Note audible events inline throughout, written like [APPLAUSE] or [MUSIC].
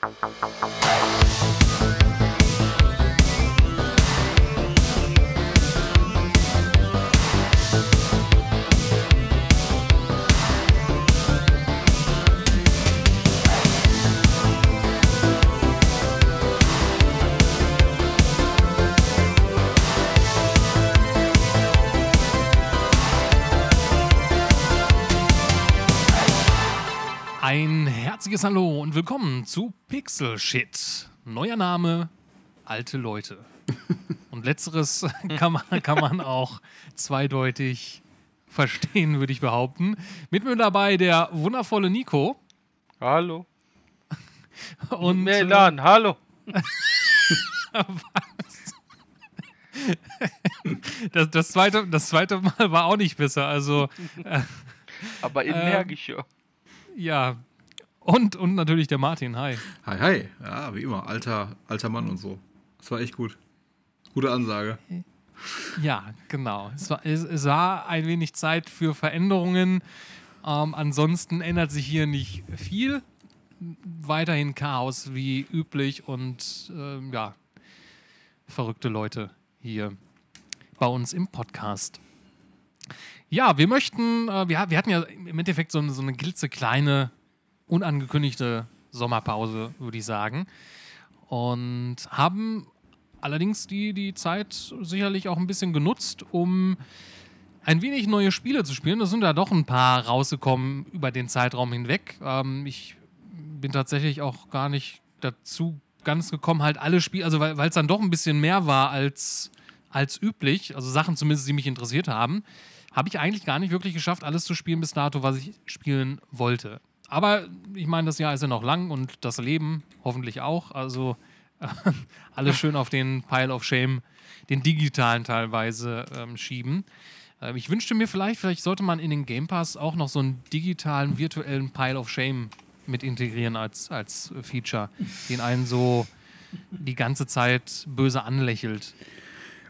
はい。Herzliches Hallo und willkommen zu Pixel Shit. Neuer Name, alte Leute. [LAUGHS] Und letzteres [LAUGHS] kann man, kann man auch zweideutig verstehen, würde ich behaupten. Mit mir dabei der wundervolle Nico. Hallo. [LAUGHS] Und Melan, hallo. das, das, zweite, das zweite Mal war auch nicht besser. Also, äh, Aber energischer. ja. Und, und natürlich der Martin. Hi. Hi, hi. Ja, wie immer. Alter, alter Mann und so. Das war echt gut. Gute Ansage. Ja, genau. Es war, es, es war ein wenig Zeit für Veränderungen. Ähm, ansonsten ändert sich hier nicht viel. Weiterhin Chaos wie üblich und ähm, ja, verrückte Leute hier bei uns im Podcast. Ja, wir möchten, äh, wir, wir hatten ja im Endeffekt so eine, so eine glitzekleine, unangekündigte Sommerpause, würde ich sagen. Und haben allerdings die, die Zeit sicherlich auch ein bisschen genutzt, um ein wenig neue Spiele zu spielen. Es sind da doch ein paar rausgekommen über den Zeitraum hinweg. Ähm, ich bin tatsächlich auch gar nicht dazu ganz gekommen, halt alle Spiele, also weil es dann doch ein bisschen mehr war als, als üblich, also Sachen zumindest, die mich interessiert haben, habe ich eigentlich gar nicht wirklich geschafft, alles zu spielen bis dato, was ich spielen wollte. Aber ich meine, das Jahr ist ja noch lang und das Leben hoffentlich auch. Also [LAUGHS] alles schön auf den Pile of Shame, den digitalen teilweise ähm, schieben. Ähm, ich wünschte mir vielleicht, vielleicht sollte man in den Game Pass auch noch so einen digitalen, virtuellen Pile of Shame mit integrieren als, als Feature, den einen so die ganze Zeit böse anlächelt.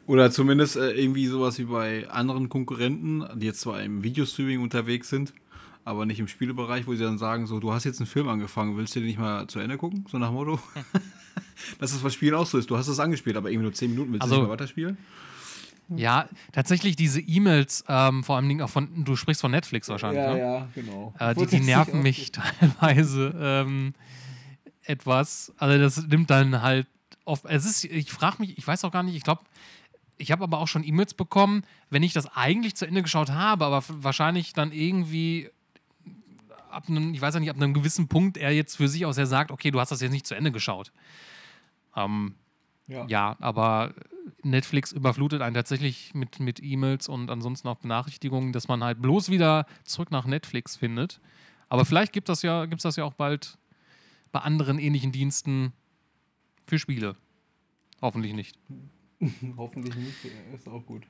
Oder zumindest äh, irgendwie sowas wie bei anderen Konkurrenten, die jetzt zwar im Videostreaming unterwegs sind, aber nicht im Spielebereich, wo sie dann sagen, so, du hast jetzt einen Film angefangen, willst du den nicht mal zu Ende gucken? So nach Motto. [LAUGHS] Dass das bei Spielen auch so ist. Du hast es angespielt, aber irgendwie nur 10 Minuten willst Also- du nicht mehr weiterspielen? Ja, tatsächlich diese E-Mails, ähm, vor allem auch von, du sprichst von Netflix wahrscheinlich, ne? ja, genau. Äh, die, die nerven mich teilweise ähm, etwas. Also das nimmt dann halt oft. Es ist, ich frage mich, ich weiß auch gar nicht, ich glaube, ich habe aber auch schon E-Mails bekommen, wenn ich das eigentlich zu Ende geschaut habe, aber wahrscheinlich dann irgendwie ab einem, ich weiß ja nicht, ab einem gewissen Punkt er jetzt für sich aus her sagt, okay, du hast das jetzt nicht zu Ende geschaut. Ähm, Ja. ja, aber Netflix überflutet einen tatsächlich mit, mit E-Mails und ansonsten auch Benachrichtigungen, dass man halt bloß wieder zurück nach Netflix findet. Aber vielleicht gibt das ja, gibt's das ja auch bald bei anderen ähnlichen Diensten für Spiele. Hoffentlich nicht. [LAUGHS] Hoffentlich nicht, ist auch gut.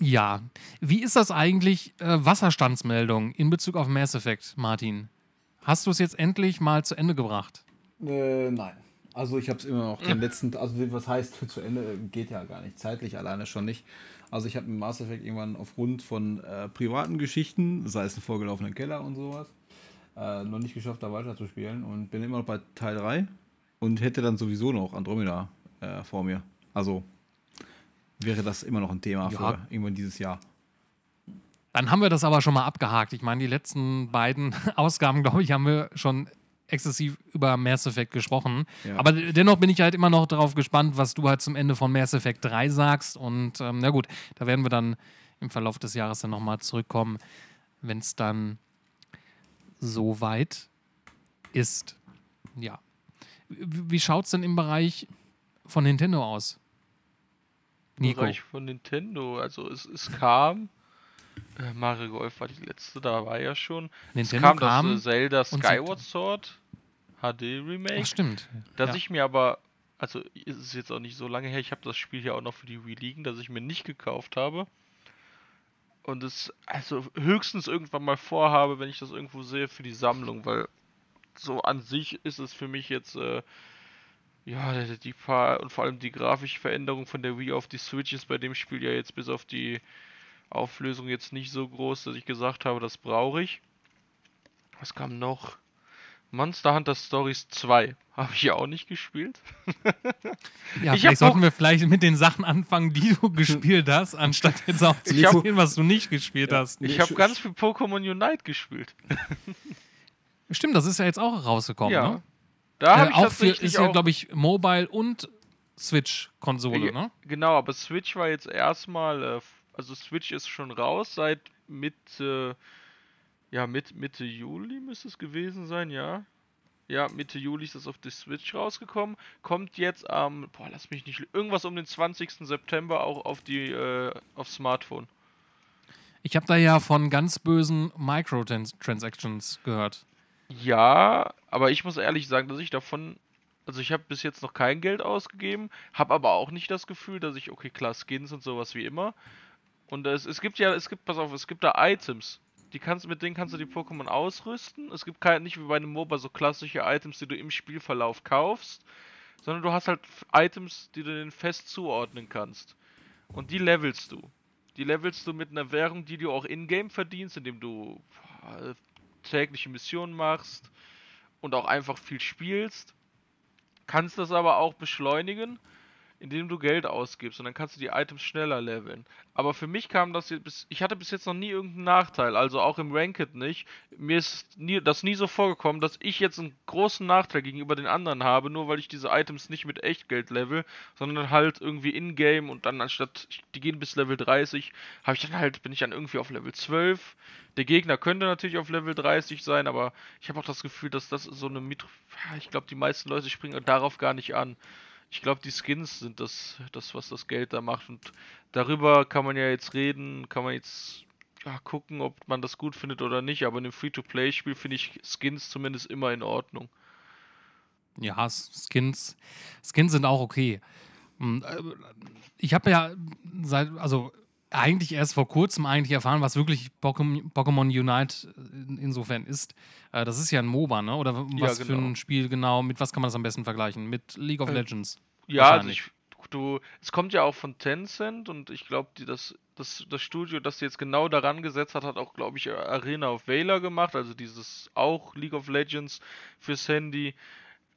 Ja. Wie ist das eigentlich, äh, Wasserstandsmeldung in Bezug auf Mass Effect, Martin? Hast du es jetzt endlich mal zu Ende gebracht? Äh, nein. Also ich habe es immer noch den letzten, also was heißt zu Ende, geht ja gar nicht, zeitlich alleine schon nicht. Also ich habe mit Mass Effect irgendwann aufgrund von äh, privaten Geschichten, sei es ein vorgelaufener Keller und sowas, äh, noch nicht geschafft, da weiterzuspielen und bin immer noch bei Teil 3 und hätte dann sowieso noch Andromeda äh, vor mir. Also wäre das immer noch ein Thema Ja. für irgendwann dieses Jahr. Dann haben wir das aber schon mal abgehakt. Ich meine, die letzten beiden [LAUGHS] Ausgaben, glaube ich, haben wir schon exzessiv über Mass Effect gesprochen. Ja. Aber dennoch bin ich halt immer noch darauf gespannt, was du halt zum Ende von Mass Effect 3 sagst. Und ähm, na gut, da werden wir dann im Verlauf des Jahres dann nochmal zurückkommen, wenn es dann so weit ist. Ja. Wie, wie schaut es denn im Bereich von Nintendo aus? Nico. Bereich von Nintendo. Also es, es kam. Äh, Mario Golf war die letzte, da war ja schon. Nintendo es kam, kam das äh, Zelda Skyward Sword HD Remake. Ach, stimmt. dass ja. ich mir aber, also ist es jetzt auch nicht so lange her, ich habe das Spiel ja auch noch für die Wii liegen, dass ich mir nicht gekauft habe. Und es also höchstens irgendwann mal vorhabe, wenn ich das irgendwo sehe, für die Sammlung, weil so an sich ist es für mich jetzt, äh, ja, die- paar und vor allem die grafische Veränderung von der Wii auf die Switch ist bei dem Spiel ja jetzt bis auf die Auflösung jetzt nicht so groß, dass ich gesagt habe, das brauche ich. Was kam noch? Monster Hunter Stories 2 [LAUGHS] habe ich ja auch nicht gespielt. Ja, [LAUGHS] Ich vielleicht sollten wir vielleicht mit den Sachen anfangen, die du [LAUGHS] gespielt hast, anstatt jetzt auch zu erzählen, was du nicht gespielt hast. Ich habe ganz viel Pokémon Unite gespielt. Stimmt, das ist ja jetzt auch rausgekommen, ja. ne? Da Äh, habe ich auch für, ist ja, glaube ich, Mobile und Switch-Konsole, ne? Genau, aber Switch war jetzt erstmal, äh, also Switch ist schon raus seit Mitte, ja, mit, Mitte Juli müsste es gewesen sein, ja. Ja, Mitte Juli ist es auf die Switch rausgekommen. Kommt jetzt am, boah, lass mich nicht, irgendwas um den 20. September auch auf die, äh, auf Smartphone. Ich habe da ja von ganz bösen Microtransactions gehört. Ja, aber ich muss ehrlich sagen, dass ich davon, also ich habe bis jetzt noch kein Geld ausgegeben, habe aber auch nicht das Gefühl, dass ich, okay, klar, Skins und sowas wie immer. Und es, es gibt ja, es gibt, pass auf, es gibt da Items. Die kannst, mit denen kannst du die Pokémon ausrüsten. Es gibt kein, nicht wie bei einem MOBA so klassische Items, die du im Spielverlauf kaufst, sondern du hast halt Items, die du denen fest zuordnen kannst. Und die levelst du. Die levelst du mit einer Währung, die du auch in-game verdienst, indem du tägliche Missionen machst und auch einfach viel spielst. Kannst das aber auch beschleunigen, indem du Geld ausgibst und dann kannst du die Items schneller leveln. Aber für mich kam das jetzt bis, ich hatte bis jetzt noch nie irgendeinen Nachteil, also auch im Ranked nicht. Mir ist nie, das nie so vorgekommen, dass ich jetzt einen großen Nachteil gegenüber den anderen habe, nur weil ich diese Items nicht mit Echtgeld level, sondern halt irgendwie in-game und dann anstatt, die gehen bis Level 30, habe ich dann halt, bin ich dann irgendwie auf Level 12. Der Gegner könnte natürlich auf Level 30 sein, aber ich habe auch das Gefühl, dass das so eine Mit ich glaube, die meisten Leute springen darauf gar nicht an. Ich glaube, die Skins sind das, das, was das Geld da macht. Und darüber kann man ja jetzt reden, kann man jetzt ja, gucken, ob man das gut findet oder nicht. Aber in einem Free-to-Play-Spiel finde ich Skins zumindest immer in Ordnung. Ja, Skins, Skins sind auch okay. Hm, äh, Ich habe ja seit, also eigentlich erst vor kurzem eigentlich erfahren, was wirklich Pokémon Unite in- insofern ist. Äh, Das ist ja ein MOBA, ne? Oder w- Ja, was für genau. ein Spiel genau? Mit was kann man das am besten vergleichen? Mit League of Äh, Legends. Ja, also ich, du, es kommt ja auch von Tencent und ich glaube, das, das, das Studio, das jetzt genau daran gesetzt hat, hat auch, glaube ich, Arena of Valor gemacht, also dieses auch League of Legends fürs Handy.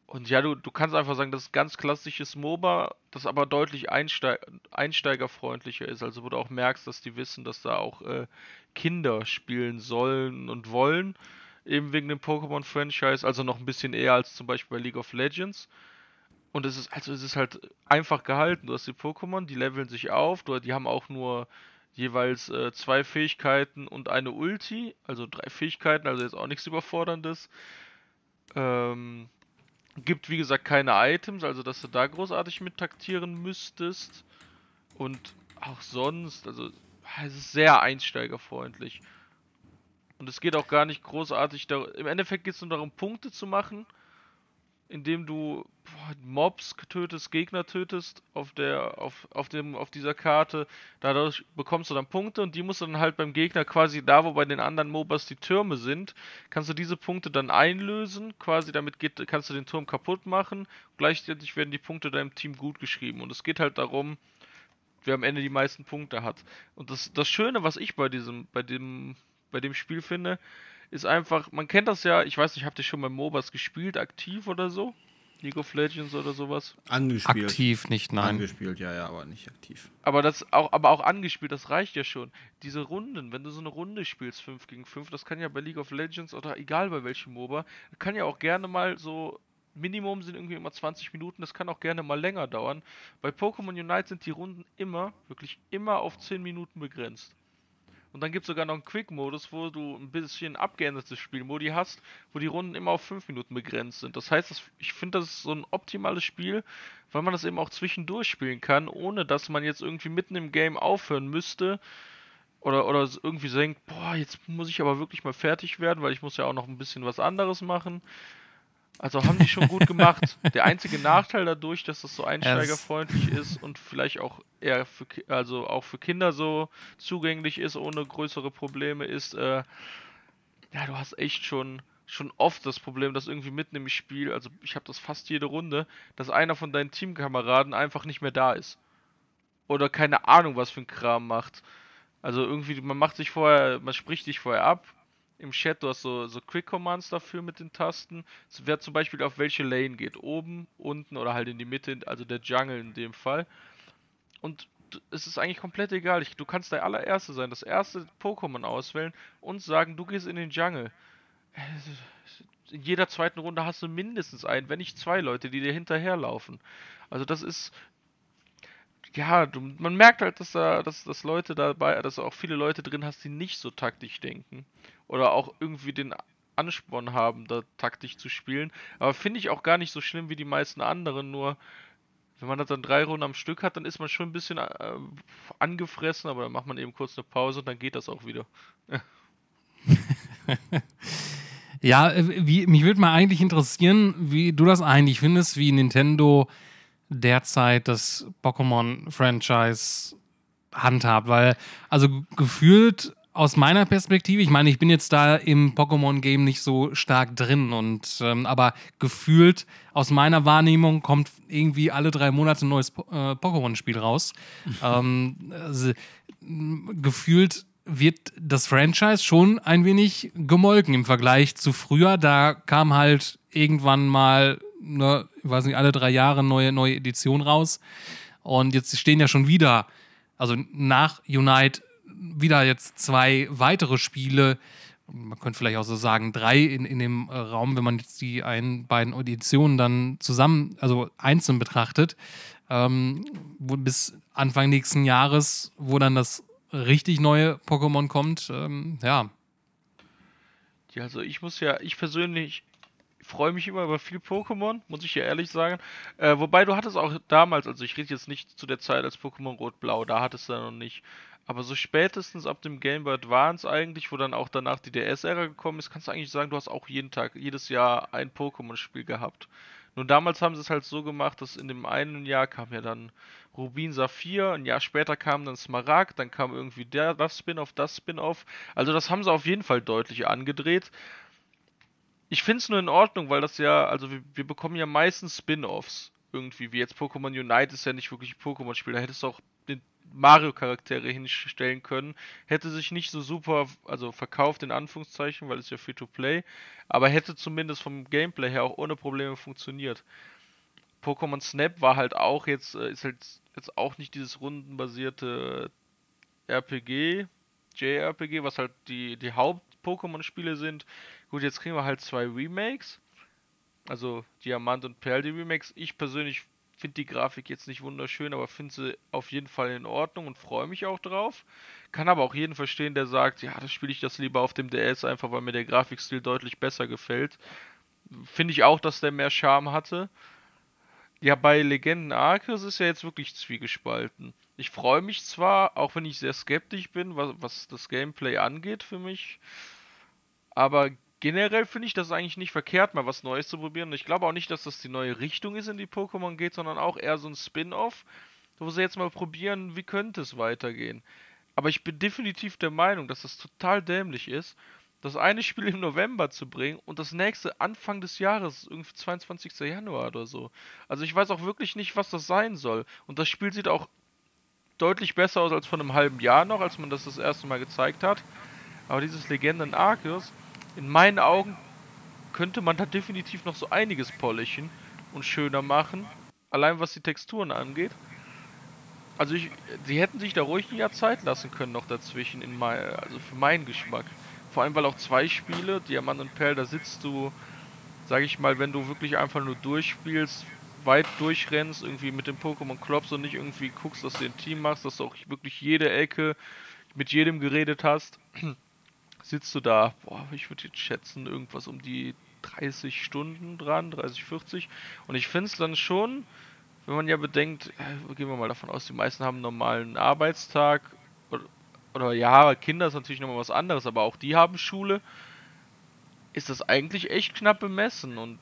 Und ja, du, du kannst einfach sagen, das ist ganz klassisches MOBA, das aber deutlich einsteig, einsteigerfreundlicher ist. Also wo du auch merkst, dass die wissen, dass da auch äh, Kinder spielen sollen und wollen. Eben wegen dem Pokémon-Franchise, also noch ein bisschen eher als zum Beispiel bei League of Legends. Und es ist, also es ist halt einfach gehalten. Du hast die Pokémon, die leveln sich auf, du, die haben auch nur jeweils äh, zwei Fähigkeiten und eine Ulti, also drei Fähigkeiten, also jetzt auch nichts Überforderndes. Ähm, gibt wie gesagt keine Items, also dass du da großartig mit taktieren müsstest. Und auch sonst, also es ist sehr einsteigerfreundlich. Und es geht auch gar nicht großartig darum. Im Endeffekt geht es nur darum, Punkte zu machen, indem du Mobs tötest, Gegner tötest auf der, auf, auf dem, auf dieser Karte. Dadurch bekommst du dann Punkte und die musst du dann halt beim Gegner quasi da, wo bei den anderen MOBAs die Türme sind, kannst du diese Punkte dann einlösen. Quasi damit geht, kannst du den Turm kaputt machen. Gleichzeitig werden die Punkte deinem Team gut geschrieben. Und es geht halt darum, wer am Ende die meisten Punkte hat. Und das, das Schöne, was ich bei diesem, bei dem, bei dem Spiel finde, ist einfach, man kennt das ja, ich weiß nicht, habt ihr schon mal MOBAs gespielt, aktiv oder so? League of Legends oder sowas? Angespielt. Aktiv nicht, nein. Angespielt, ja, ja, aber nicht aktiv. Aber das auch, aber auch angespielt, das reicht ja schon. Diese Runden, wenn du so eine Runde spielst, 5 gegen 5, das kann ja bei League of Legends oder egal bei welchem MOBA, kann ja auch gerne mal so, Minimum sind irgendwie immer 20 Minuten, das kann auch gerne mal länger dauern. Bei Pokémon Unite sind die Runden immer, wirklich immer auf 10 Minuten begrenzt. Und dann gibt es sogar noch einen Quick-Modus, wo du ein bisschen abgeändertes Spielmodi hast, wo die Runden immer auf 5 Minuten begrenzt sind. Das heißt, ich finde, das ist so ein optimales Spiel, weil man das eben auch zwischendurch spielen kann, ohne dass man jetzt irgendwie mitten im Game aufhören müsste. Oder, oder irgendwie denkt, boah, jetzt muss ich aber wirklich mal fertig werden, weil ich muss ja auch noch ein bisschen was anderes machen. Also haben die schon gut gemacht. [LAUGHS] Der einzige Nachteil dadurch, dass das so einsteigerfreundlich ist und vielleicht auch eher für, also auch für Kinder so zugänglich ist, ohne größere Probleme, ist, äh, ja, du hast echt schon, schon oft das Problem, dass irgendwie mitten im Spiel, also ich habe das fast jede Runde, dass einer von deinen Teamkameraden einfach nicht mehr da ist. Oder keine Ahnung, was für ein Kram macht. Also irgendwie, man macht sich vorher, man spricht sich vorher ab, im Chat, du hast so, so Quick Commands dafür mit den Tasten. Wer zum Beispiel auf welche Lane geht, oben, unten oder halt in die Mitte, also der Jungle in dem Fall. Und es ist eigentlich komplett egal. Ich, du kannst der allererste sein, das erste Pokémon auswählen und sagen, du gehst in den Jungle. In jeder zweiten Runde hast du mindestens einen, wenn nicht zwei Leute, die dir hinterherlaufen. Also das ist ja, du, man merkt halt, dass da, dass, dass Leute dabei, dass du auch viele Leute drin hast, die nicht so taktisch denken. Oder auch irgendwie den Ansporn haben, da taktisch zu spielen. Aber finde ich auch gar nicht so schlimm wie die meisten anderen, nur wenn man das dann drei Runden am Stück hat, dann ist man schon ein bisschen äh, angefressen, aber dann macht man eben kurz eine Pause und dann geht das auch wieder. [LAUGHS] ja, äh, wie, mich würde mal eigentlich interessieren, wie du das eigentlich findest, wie Nintendo derzeit das Pokémon-Franchise handhabt, weil also gefühlt aus meiner Perspektive, ich meine, ich bin jetzt da im Pokémon-Game nicht so stark drin und ähm, aber gefühlt aus meiner Wahrnehmung kommt irgendwie alle drei Monate ein neues po äh, Pokémon-Spiel raus. [LAUGHS] ähm, also, gefühlt wird das Franchise schon ein wenig gemolken im Vergleich zu früher. Da kam halt irgendwann mal, ne, ich weiß nicht, alle drei Jahre neue, neue Edition raus. Und jetzt stehen ja schon wieder, also nach Unite wieder jetzt zwei weitere Spiele, man könnte vielleicht auch so sagen, drei in, in dem äh, Raum, wenn man jetzt die ein, beiden Editionen dann zusammen, also einzeln betrachtet, ähm, bis Anfang nächsten Jahres, wo dann das richtig neue Pokémon kommt, ähm, ja. Ja, also ich muss ja, ich persönlich freue mich immer über viel Pokémon, muss ich ja ehrlich sagen. Äh, wobei du hattest auch damals, also ich rede jetzt nicht zu der Zeit als Pokémon Rot-Blau, da hattest du ja noch nicht. Aber so spätestens ab dem Game Boy Advance eigentlich, wo dann auch danach die DS-Ära gekommen ist, kannst du eigentlich sagen, du hast auch jeden Tag, jedes Jahr ein Pokémon-Spiel gehabt. Nur damals haben sie es halt so gemacht, dass in dem einen Jahr kam ja dann Rubin Saphir, ein Jahr später kam dann Smaragd, dann kam irgendwie der, das Spin-off, das Spin-off. Also das haben sie auf jeden Fall deutlich angedreht. Ich finde es nur in Ordnung, weil das ja, also wir, wir bekommen ja meistens Spin-offs irgendwie, wie jetzt Pokémon Unite ist ja nicht wirklich ein Pokémon-Spiel, da hättest du auch den Mario-Charaktere hinstellen können. Hätte sich nicht so super, also verkauft in Anführungszeichen, weil es ja Free-to-Play, aber hätte zumindest vom Gameplay her auch ohne Probleme funktioniert. Pokémon Snap war halt auch jetzt, äh, ist halt jetzt auch nicht dieses rundenbasierte RPG, JRPG, was halt die, die Haupt-Pokémon-Spiele sind. Gut, jetzt kriegen wir halt zwei Remakes. Also Diamant und Perl, die Remakes. Ich persönlich finde die Grafik jetzt nicht wunderschön, aber finde sie auf jeden Fall in Ordnung und freue mich auch drauf. Kann aber auch jeden verstehen, der sagt, ja, das spiele ich das lieber auf dem DS, einfach weil mir der Grafikstil deutlich besser gefällt. Finde ich auch, dass der mehr Charme hatte. Ja, bei Legenden Arceus ist ja jetzt wirklich zwiegespalten. Ich freue mich zwar, auch wenn ich sehr skeptisch bin, was, was das Gameplay angeht für mich, aber generell finde ich das eigentlich nicht verkehrt, mal was Neues zu probieren. Und ich glaube auch nicht, dass das die neue Richtung ist, in die Pokémon geht, sondern auch eher so ein Spin-off, wo sie jetzt mal probieren, wie könnte es weitergehen. Aber ich bin definitiv der Meinung, dass das total dämlich ist, das eine Spiel im November zu bringen und das nächste Anfang des Jahres, irgendwie 22. Januar oder so. Also ich weiß auch wirklich nicht, was das sein soll. Und das Spiel sieht auch deutlich besser aus als vor einem halben Jahr noch, als man das das erste Mal gezeigt hat. Aber dieses Legenden Arceus, in meinen Augen könnte man da definitiv noch so einiges polischen und schöner machen. Allein was die Texturen angeht. Also ich, sie hätten sich da ruhig ein Jahr Zeit lassen können noch dazwischen, in mein, also für meinen Geschmack. Vor allem, weil auch zwei Spiele, Diamant und Perl, da sitzt du, sag ich mal, wenn du wirklich einfach nur durchspielst, weit durchrennst, irgendwie mit dem Pokémon klopfst und nicht irgendwie guckst, dass du ein Team machst, dass du auch wirklich jede Ecke mit jedem geredet hast sitzt du da, boah, ich würde jetzt schätzen, irgendwas um die 30 Stunden dran, 30, 40. Und ich finde es dann schon, wenn man ja bedenkt, äh, gehen wir mal davon aus, die meisten haben einen normalen Arbeitstag oder, oder ja, Kinder ist natürlich nochmal was anderes, aber auch die haben Schule, ist das eigentlich echt knapp bemessen und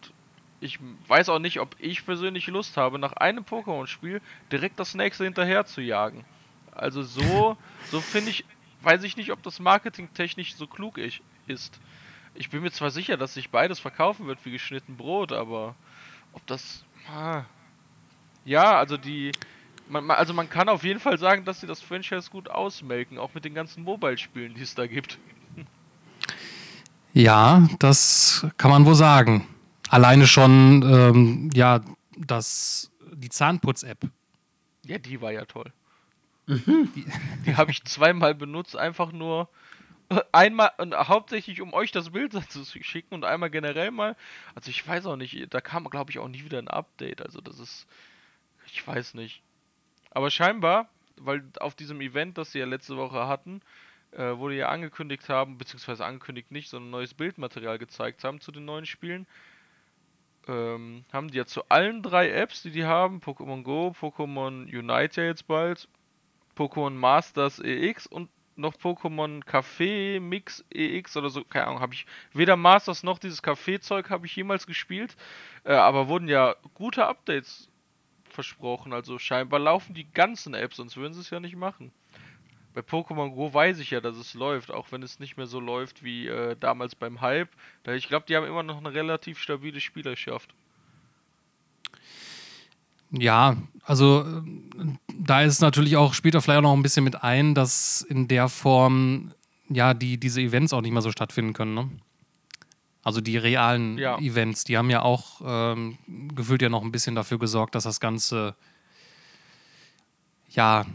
ich weiß auch nicht, ob ich persönlich Lust habe, nach einem Pokémon-Spiel direkt das nächste hinterher zu jagen. Also so, so finde ich weiß ich nicht, ob das marketingtechnisch so klug ist. Ich bin mir zwar sicher, dass sich beides verkaufen wird wie geschnitten Brot, aber ob das. Ah. Ja, also die. Man, also man kann auf jeden Fall sagen, dass sie das Franchise gut ausmelken, auch mit den ganzen Mobile-Spielen, die es da gibt. Ja, das kann man wohl sagen. Alleine schon, ähm, ja, das, die Zahnputz-App. Ja, die war ja toll. Die, [LAUGHS] die habe ich zweimal benutzt, einfach nur äh, einmal und hauptsächlich um euch das Bild [LAUGHS] zu schicken und einmal generell mal. Also ich weiß auch nicht, da kam glaube ich auch nie wieder ein Update. Also das ist, ich weiß nicht. Aber scheinbar, weil auf diesem Event, das sie ja letzte Woche hatten, äh, wurde ja angekündigt haben, beziehungsweise angekündigt nicht, sondern neues Bildmaterial gezeigt haben zu den neuen Spielen. Ähm, haben die ja zu allen drei Apps, die die haben, Pokémon Go, Pokémon Unite ja jetzt bald, Pokémon Masters EX und noch Pokémon Café Mix EX oder so, keine Ahnung, habe ich weder Masters noch dieses Café-Zeug habe ich jemals gespielt, äh, aber wurden ja gute Updates versprochen, also scheinbar laufen die ganzen Apps, sonst würden sie es ja nicht machen. Bei Pokémon Go weiß ich ja, dass es läuft, auch wenn es nicht mehr so läuft wie äh, damals beim Hype. Da ich glaube, die haben immer noch eine relativ stabile Spielerschaft. Ja, also äh, da ist natürlich auch, spielt da vielleicht auch noch ein bisschen mit ein, dass in der Form ja die, diese Events auch nicht mehr so stattfinden können, ne? Also die realen Ja. Events, die haben ja auch ähm, gefühlt ja noch ein bisschen dafür gesorgt, dass das Ganze ja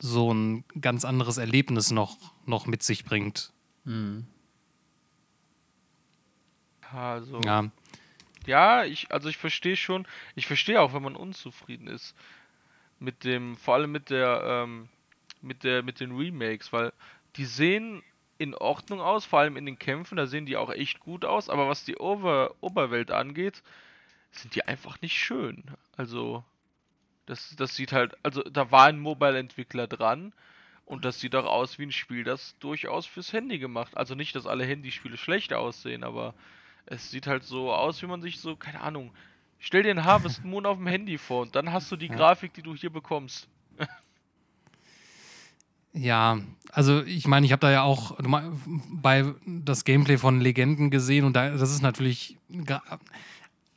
so ein ganz anderes Erlebnis noch, noch mit sich bringt. Also, Ja, Ja, ich, also ich verstehe schon, ich verstehe auch, wenn man unzufrieden ist mit dem, vor allem mit der, ähm, mit der, mit den Remakes, weil die sehen in Ordnung aus, vor allem in den Kämpfen, da sehen die auch echt gut aus, aber was die Ober Oberwelt angeht, sind die einfach nicht schön. Also, das, das sieht halt, also da war ein Mobile-Entwickler dran und das sieht auch aus wie ein Spiel, das durchaus fürs Handy gemacht. Also nicht, dass alle Handyspiele schlecht aussehen, aber es sieht halt so aus, wie man sich so, keine Ahnung. Stell dir einen Harvest Moon auf dem Handy vor und dann hast du die Ja. Grafik, die du hier bekommst. [LAUGHS] Ja, also ich meine, ich habe da ja auch bei das Gameplay von Legenden gesehen und da, das ist natürlich,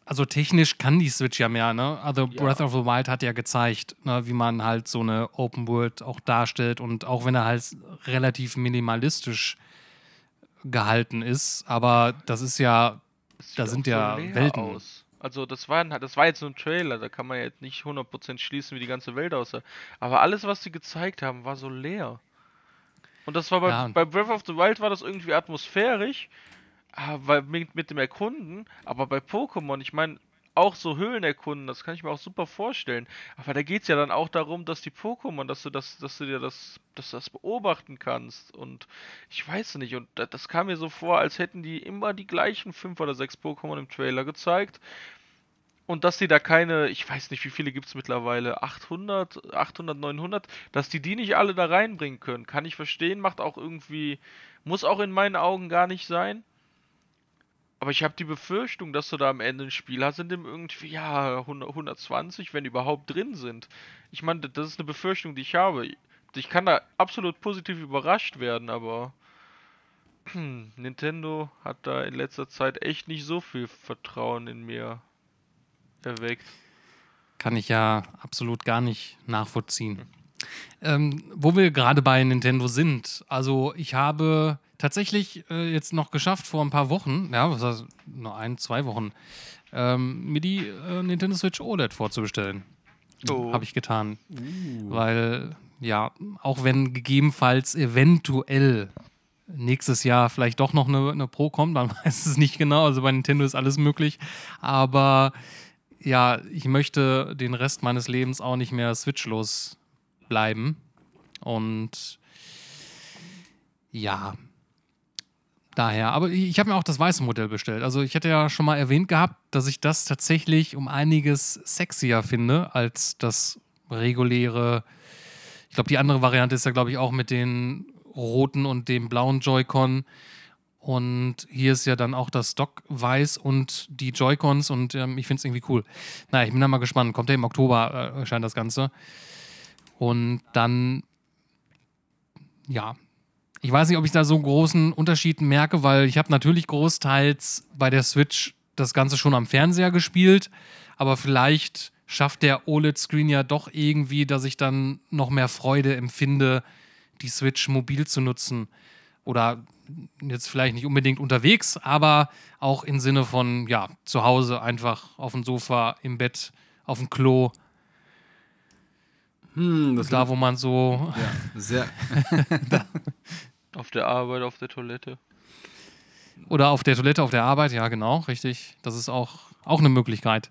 also technisch kann die Switch ja mehr, ne? Also Ja. Breath of the Wild hat ja gezeigt, ne, wie man halt so eine Open World auch darstellt und auch wenn er halt relativ minimalistisch gehalten ist, aber das ist ja, Das Da sind ja leer Welten. Also das war, das war jetzt so ein Trailer, da kann man jetzt nicht 100% schließen, wie die ganze Welt aussah. Aber alles, was sie gezeigt haben, war so leer. Und das war bei, Ja. bei Breath of the Wild war das irgendwie atmosphärisch, ah, weil mit, mit dem Erkunden, aber bei Pokémon, ich meine, auch so Höhlen erkunden, das kann ich mir auch super vorstellen. Aber da geht es ja dann auch darum, dass die Pokémon, dass du das, dass du dir das, dass das beobachten kannst. Und ich weiß nicht, und da- das kam mir so vor, als hätten die immer die gleichen fünf oder sechs Pokémon im Trailer gezeigt. Und dass die da keine, ich weiß nicht, wie viele gibt es mittlerweile, 800, 800, 900, dass die die nicht alle da reinbringen können, kann ich verstehen, macht auch irgendwie, muss auch in meinen Augen gar nicht sein. Aber ich habe die Befürchtung, dass du da am Ende ein Spiel hast, in dem irgendwie, ja, 100, 120, wenn überhaupt drin sind. Ich meine, das ist eine Befürchtung, die ich habe. Ich kann da absolut positiv überrascht werden, aber [CLEARS THROAT] Nintendo hat da in letzter Zeit echt nicht so viel Vertrauen in mir erweckt. kann ich ja absolut gar nicht nachvollziehen. Ähm, wo wir gerade bei Nintendo sind, also ich habe tatsächlich äh, jetzt noch geschafft vor ein paar Wochen, ja, was heißt, nur ein, zwei Wochen, ähm, mir die äh, Nintendo Switch OLED vorzubestellen. Oh. Habe ich getan. Weil, ja, auch wenn gegebenenfalls eventuell nächstes Jahr vielleicht doch noch eine, eine Pro kommt, man [LAUGHS] weiß es nicht genau. Also bei Nintendo ist alles möglich. Aber ja, ich möchte den Rest meines Lebens auch nicht mehr switchlos bleiben. Und ja, daher. Aber ich habe mir auch das weiße Modell bestellt. Also ich hätte ja schon mal erwähnt gehabt, dass ich das tatsächlich um einiges sexier finde als das reguläre. Ich glaube, die andere Variante ist ja, glaube ich, auch mit den roten und dem blauen Joy-Con. Und hier ist ja dann auch das Stock weiß und die Joy-Cons und ähm, ich finde es irgendwie cool. Naja, ich bin da mal gespannt. Kommt ja im Oktober, äh, erscheint das Ganze. Und dann, ja, ich weiß nicht, ob ich da so einen großen Unterschied merke, weil ich habe natürlich großteils bei der Switch das Ganze schon am Fernseher gespielt, aber vielleicht schafft der OLED-Screen ja doch irgendwie, dass ich dann noch mehr Freude empfinde, die Switch mobil zu nutzen. Oder jetzt vielleicht nicht unbedingt unterwegs, aber auch im Sinne von, ja, zu Hause einfach auf dem Sofa, im Bett, auf dem Klo, Hm, das da wo man so, [LAUGHS] ja, sehr. [LAUGHS] Auf der Arbeit, auf der Toilette. oder auf der Toilette, auf der Arbeit, ja, genau, richtig. Das ist auch, auch eine Möglichkeit.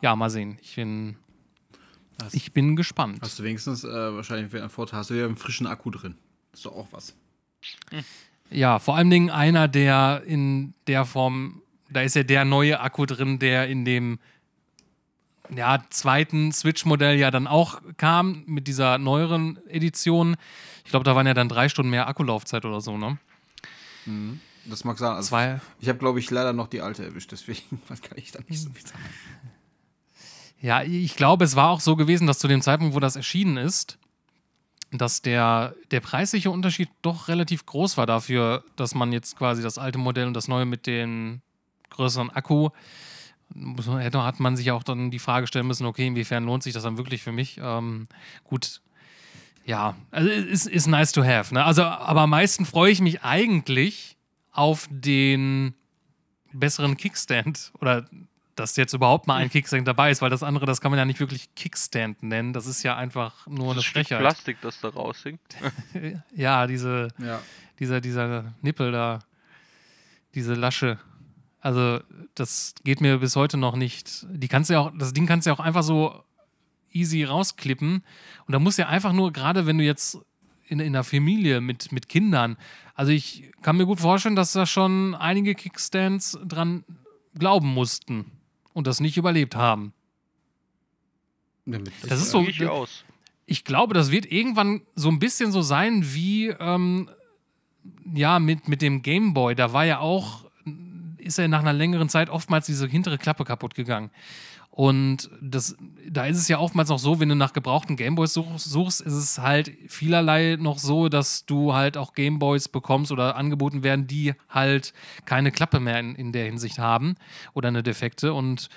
Ja, mal sehen. Ich bin, Hast- ich bin gespannt. Hast du wenigstens äh, wahrscheinlich einen Vorteil, hast du ja einen frischen Akku drin. Das ist doch auch was. Ja, vor allen Dingen einer, der in der Form, da ist ja der neue Akku drin, der in dem ja, zweiten Switch-Modell ja dann auch kam mit dieser neueren Edition. Ich glaube, da waren ja dann drei Stunden mehr Akkulaufzeit oder so, ne? Das mag sein. Also Zwei. Ich habe, glaube ich, leider noch die alte erwischt, deswegen [LAUGHS] kann ich da nicht so viel sagen. Ja, ich glaube, es war auch so gewesen, dass zu dem Zeitpunkt, wo das erschienen ist, dass der, der preisliche Unterschied doch relativ groß war dafür, dass man jetzt quasi das alte Modell und das neue mit dem größeren Akku, muss man- hätte- hat man sich auch dann die Frage stellen müssen, okay, inwiefern lohnt sich das dann wirklich für mich? Ähm, gut, ja, also ist, ist nice to have. Ne? Also, aber am meisten freue ich mich eigentlich auf den besseren Kickstand oder dass jetzt überhaupt mal ein Kickstand dabei ist, weil das andere, das kann man ja nicht wirklich Kickstand nennen. Das ist ja einfach nur eine Das Stück Frechheit. Plastik, das da raushängt. [LAUGHS] Ja, diese, Ja. dieser, dieser Nippel da, diese Lasche. Also, das geht mir bis heute noch nicht. Die kannst du ja auch, das Ding kannst du ja auch einfach so easy rausklippen. Und da muss ja einfach nur, gerade wenn du jetzt in, in einer Familie mit, mit Kindern, also ich kann mir gut vorstellen, dass da schon einige Kickstands dran glauben mussten und das nicht überlebt haben. Das ist so- Gehe ich aus. ich glaube, das wird irgendwann so ein bisschen so sein wie ähm, ja mit, mit dem Gameboy. Da war ja auch, ist er nach einer längeren Zeit oftmals diese hintere Klappe kaputt gegangen. Und das, da ist es ja oftmals noch so, wenn du nach gebrauchten Gameboys such, suchst, ist es halt vielerlei noch so, dass du halt auch Gameboys bekommst oder angeboten werden, die halt keine Klappe mehr in, in der Hinsicht haben oder eine defekte. Und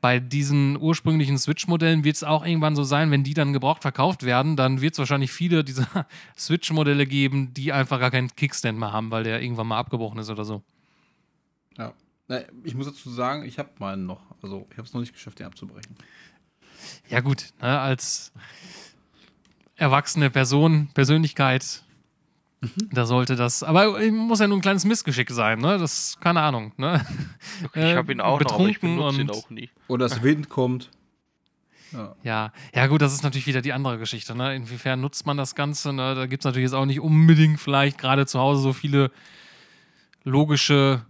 bei diesen ursprünglichen Switch-Modellen wird es auch irgendwann so sein, wenn die dann gebraucht verkauft werden, dann wird es wahrscheinlich viele dieser [LAUGHS] Switch-Modelle geben, die einfach gar keinen Kickstand mehr haben, weil der irgendwann mal abgebrochen ist oder so. Ja. Na, Ich muss dazu sagen, ich habe meinen noch. Also, ich habe es noch nicht geschafft, den abzubrechen. Ja, gut, ne, als erwachsene Person, Persönlichkeit, da sollte das. Aber äh, muss ja nur ein kleines Missgeschick sein, ne? Das, keine Ahnung, ne? Ich Äh, habe ihn auch noch, aber ich betrunken benutze ihn und- auch nie. Oder das Wind kommt. Ja. Ja, ja gut, das ist natürlich wieder die andere Geschichte. Ne? Inwiefern nutzt man das Ganze? Ne? Da gibt es natürlich jetzt auch nicht unbedingt vielleicht gerade zu Hause so viele logische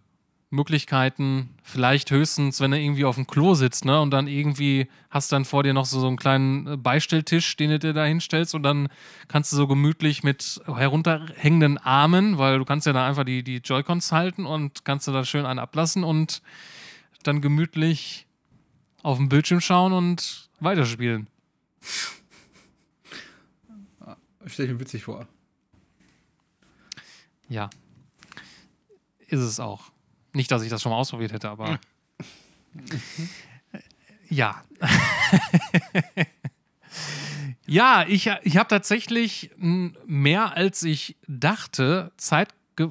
Möglichkeiten. Vielleicht höchstens, wenn du irgendwie auf dem Klo sitzt ne? und dann irgendwie hast dann vor dir noch so, so einen kleinen äh, Beistelltisch, den du dir da hinstellst und dann kannst du so gemütlich mit herunterhängenden Armen, weil du kannst ja da einfach die, die Joy-Cons halten und kannst du da schön einen ablassen und dann gemütlich auf dem Bildschirm schauen und weiterspielen. [LAUGHS] Stell ich mir witzig vor. Ja. Ist es auch. Nicht, dass ich das schon mal ausprobiert hätte, aber. [LAUGHS] ja. [LAUGHS] ja, ich, ich habe tatsächlich mehr als ich dachte Zeit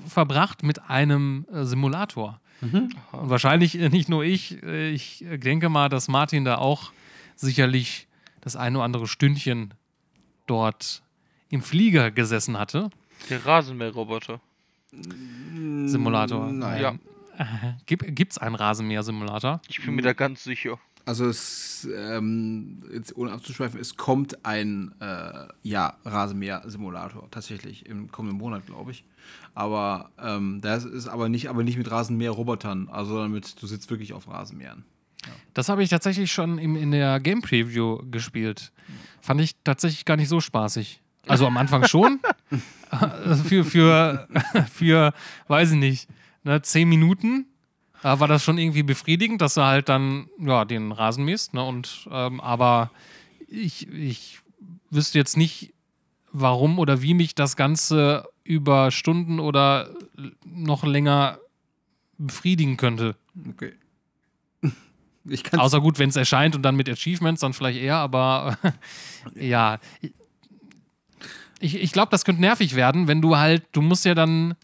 verbracht mit einem äh, Simulator. Und wahrscheinlich äh, nicht nur ich. äh, Ich denke mal, dass Martin da auch sicherlich das ein oder andere Stündchen dort im Flieger gesessen hatte. Der Rasenmäherroboter. Simulator. Nein. Ja. [LAUGHS] Gibt es einen Rasenmäher-Simulator? Ich bin mir da ganz sicher. Also es, ähm, jetzt ohne abzuschweifen, es kommt ein äh, ja, Rasenmäher-Simulator tatsächlich im kommenden Monat, glaube ich. Aber ähm, das ist aber nicht, aber nicht mit Rasenmäher-Robotern, also sondern mit, du sitzt wirklich auf Rasenmähern. Das habe ich tatsächlich schon im, in der Game Preview gespielt. Fand ich tatsächlich gar nicht so spaßig. Also am Anfang schon. [LAUGHS] Äh, für, für, [LAUGHS] für, weiß ich nicht, ne, zehn Minuten äh, war das schon irgendwie befriedigend, dass du halt dann ja, den Rasen mähst. Ne, und, ähm, aber ich, ich wüsste jetzt nicht, warum oder wie mich das Ganze über Stunden oder noch länger befriedigen könnte. Okay. [LAUGHS] Außer gut, wenn es erscheint und dann mit Achievements, dann vielleicht eher, aber [LAUGHS] ja. Ich, ich glaube, das könnte nervig werden, wenn du halt, du musst ja dann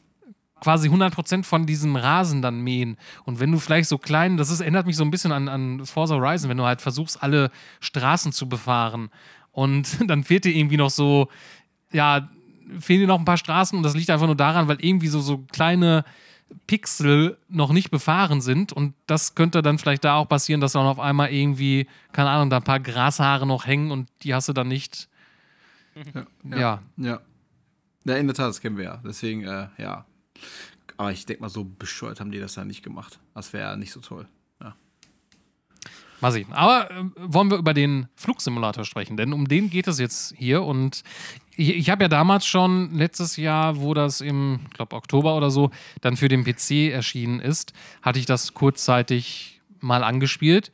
quasi 100% von diesem Rasen dann mähen. Und wenn du vielleicht so klein, das ist, erinnert mich so ein bisschen an, an Forza Horizon, wenn du halt versuchst, alle Straßen zu befahren und [LAUGHS] dann fehlt dir irgendwie noch so, ja, fehlen dir noch ein paar Straßen und das liegt einfach nur daran, weil irgendwie so, so kleine Pixel noch nicht befahren sind und das könnte dann vielleicht da auch passieren, dass dann auf einmal irgendwie, keine Ahnung, da ein paar Grashaare noch hängen und die hast du dann nicht. Ja. Ja. Ja. Ja, in der Tat, das kennen wir ja. Deswegen, äh, ja. Aber ich denke mal, so bescheuert haben die das da nicht gemacht. Das wäre ja nicht so toll. Ja. Mal sehen. Aber äh, wollen wir über den Flugsimulator sprechen, denn um den geht es jetzt hier. Und ich, ich habe ja damals schon letztes Jahr, wo das im, ich glaube, Oktober oder so, dann für den PC erschienen ist, hatte ich das kurzzeitig mal angespielt.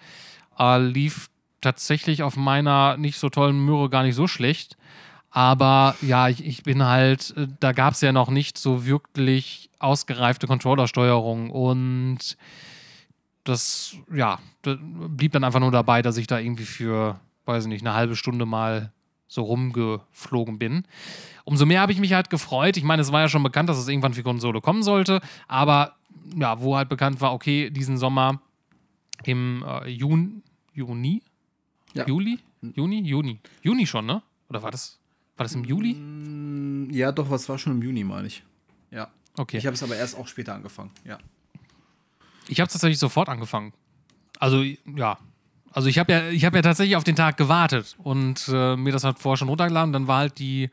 Äh, lief tatsächlich auf meiner nicht so tollen Möhre gar nicht so schlecht. Aber ja, ich, ich bin halt, äh, da gab es ja noch nicht so wirklich ausgereifte Controllersteuerung und das, ja, das blieb dann einfach nur dabei, dass ich da irgendwie für, weiß ich nicht, eine halbe Stunde mal so rumgeflogen bin. Umso mehr habe ich mich halt gefreut. Ich meine, es war ja schon bekannt, dass es irgendwann für Konsole kommen sollte, aber ja, wo halt bekannt war, okay, diesen Sommer im äh, Jun Juni? Ja. Juli? Juni? Juni. Juni schon, ne? Oder war das, war das im Juli? Mm, Ja, doch, was war schon im Juni, meine ich. Ja. Okay. Ich habe es aber erst auch später angefangen. Ja. Ich habe tatsächlich sofort angefangen. Also, ja. Also ich habe ja, ich habe ja tatsächlich auf den Tag gewartet und äh, mir das halt vorher schon runtergeladen. Dann war halt die,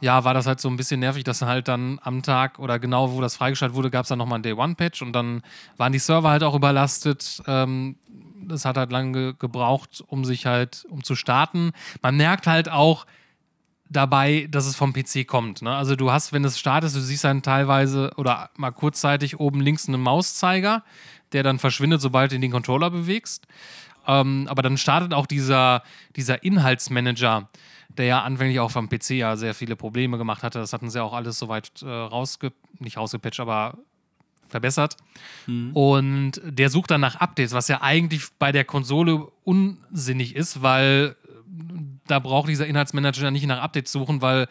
ja, war das halt so ein bisschen nervig, dass halt dann am Tag oder genau wo das freigeschaltet wurde, gab es dann nochmal ein Day-One-Patch und dann waren die Server halt auch überlastet. Ähm, das hat halt lange ge gebraucht, um sich halt, um zu starten. Man merkt halt auch, dabei, dass es vom PC kommt. Ne? Also du hast, wenn es startest, du siehst dann teilweise oder mal kurzzeitig oben links einen Mauszeiger, der dann verschwindet, sobald du den Controller bewegst. Ähm, aber dann startet auch dieser, dieser Inhaltsmanager, der ja anfänglich auch vom PC ja sehr viele Probleme gemacht hatte. Das hatten sie auch alles soweit äh, rausge nicht rausgepatcht, aber verbessert. Und der sucht dann nach Updates, was ja eigentlich bei der Konsole unsinnig ist, weil da braucht dieser Inhaltsmanager nicht nach Updates suchen, weil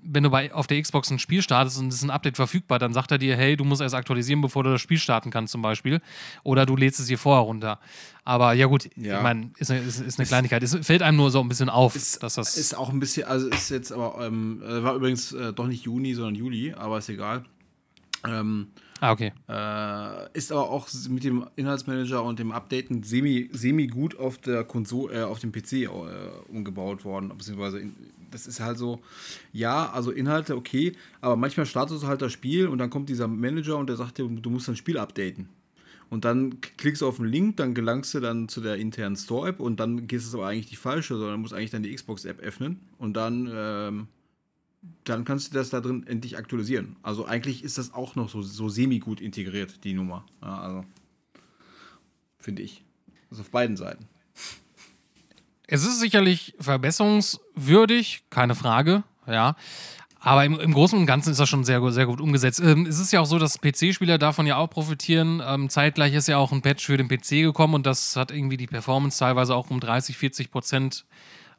wenn du bei, auf der Xbox ein Spiel startest und es ist ein Update verfügbar, dann sagt er dir, hey, du musst erst aktualisieren, bevor du das Spiel starten kannst zum Beispiel. Oder du lädst es dir vorher runter. Aber ja gut, Ja. ich meine, ist, eine- ist, ist eine Kleinigkeit. Es fällt einem nur so ein bisschen auf, Ist, dass das... ist auch ein bisschen, also ist jetzt aber, ähm, äh, war übrigens äh, doch nicht Juni, sondern Juli, aber ist egal. Ähm, ah, okay. Äh, ist aber auch mit dem Inhaltsmanager und dem Updaten semi, semi gut auf der Konsole, äh, auf dem PC äh, umgebaut worden, beziehungsweise in, das ist halt so, ja, also Inhalte okay, aber manchmal startest du halt das Spiel und dann kommt dieser Manager und der sagt dir, du musst dein Spiel updaten. Und dann klickst du auf den Link, dann gelangst du dann zu der internen Store-App und dann gehst es aber eigentlich die falsche, sondern musst eigentlich dann die Xbox-App öffnen und dann, ähm, dann kannst du das da drin endlich aktualisieren. Also eigentlich ist das auch noch so, so semi-gut integriert, die Nummer. Ja, also finde ich. Also auf beiden Seiten. Es ist sicherlich verbesserungswürdig, keine Frage, ja. Aber im, im Großen und Ganzen ist das schon sehr, sehr gut umgesetzt. Ähm, es ist ja auch so, dass PC-Spieler davon ja auch profitieren. Ähm, zeitgleich ist ja auch ein Patch für den PC gekommen und das hat irgendwie die Performance teilweise auch um 30, 40 Prozent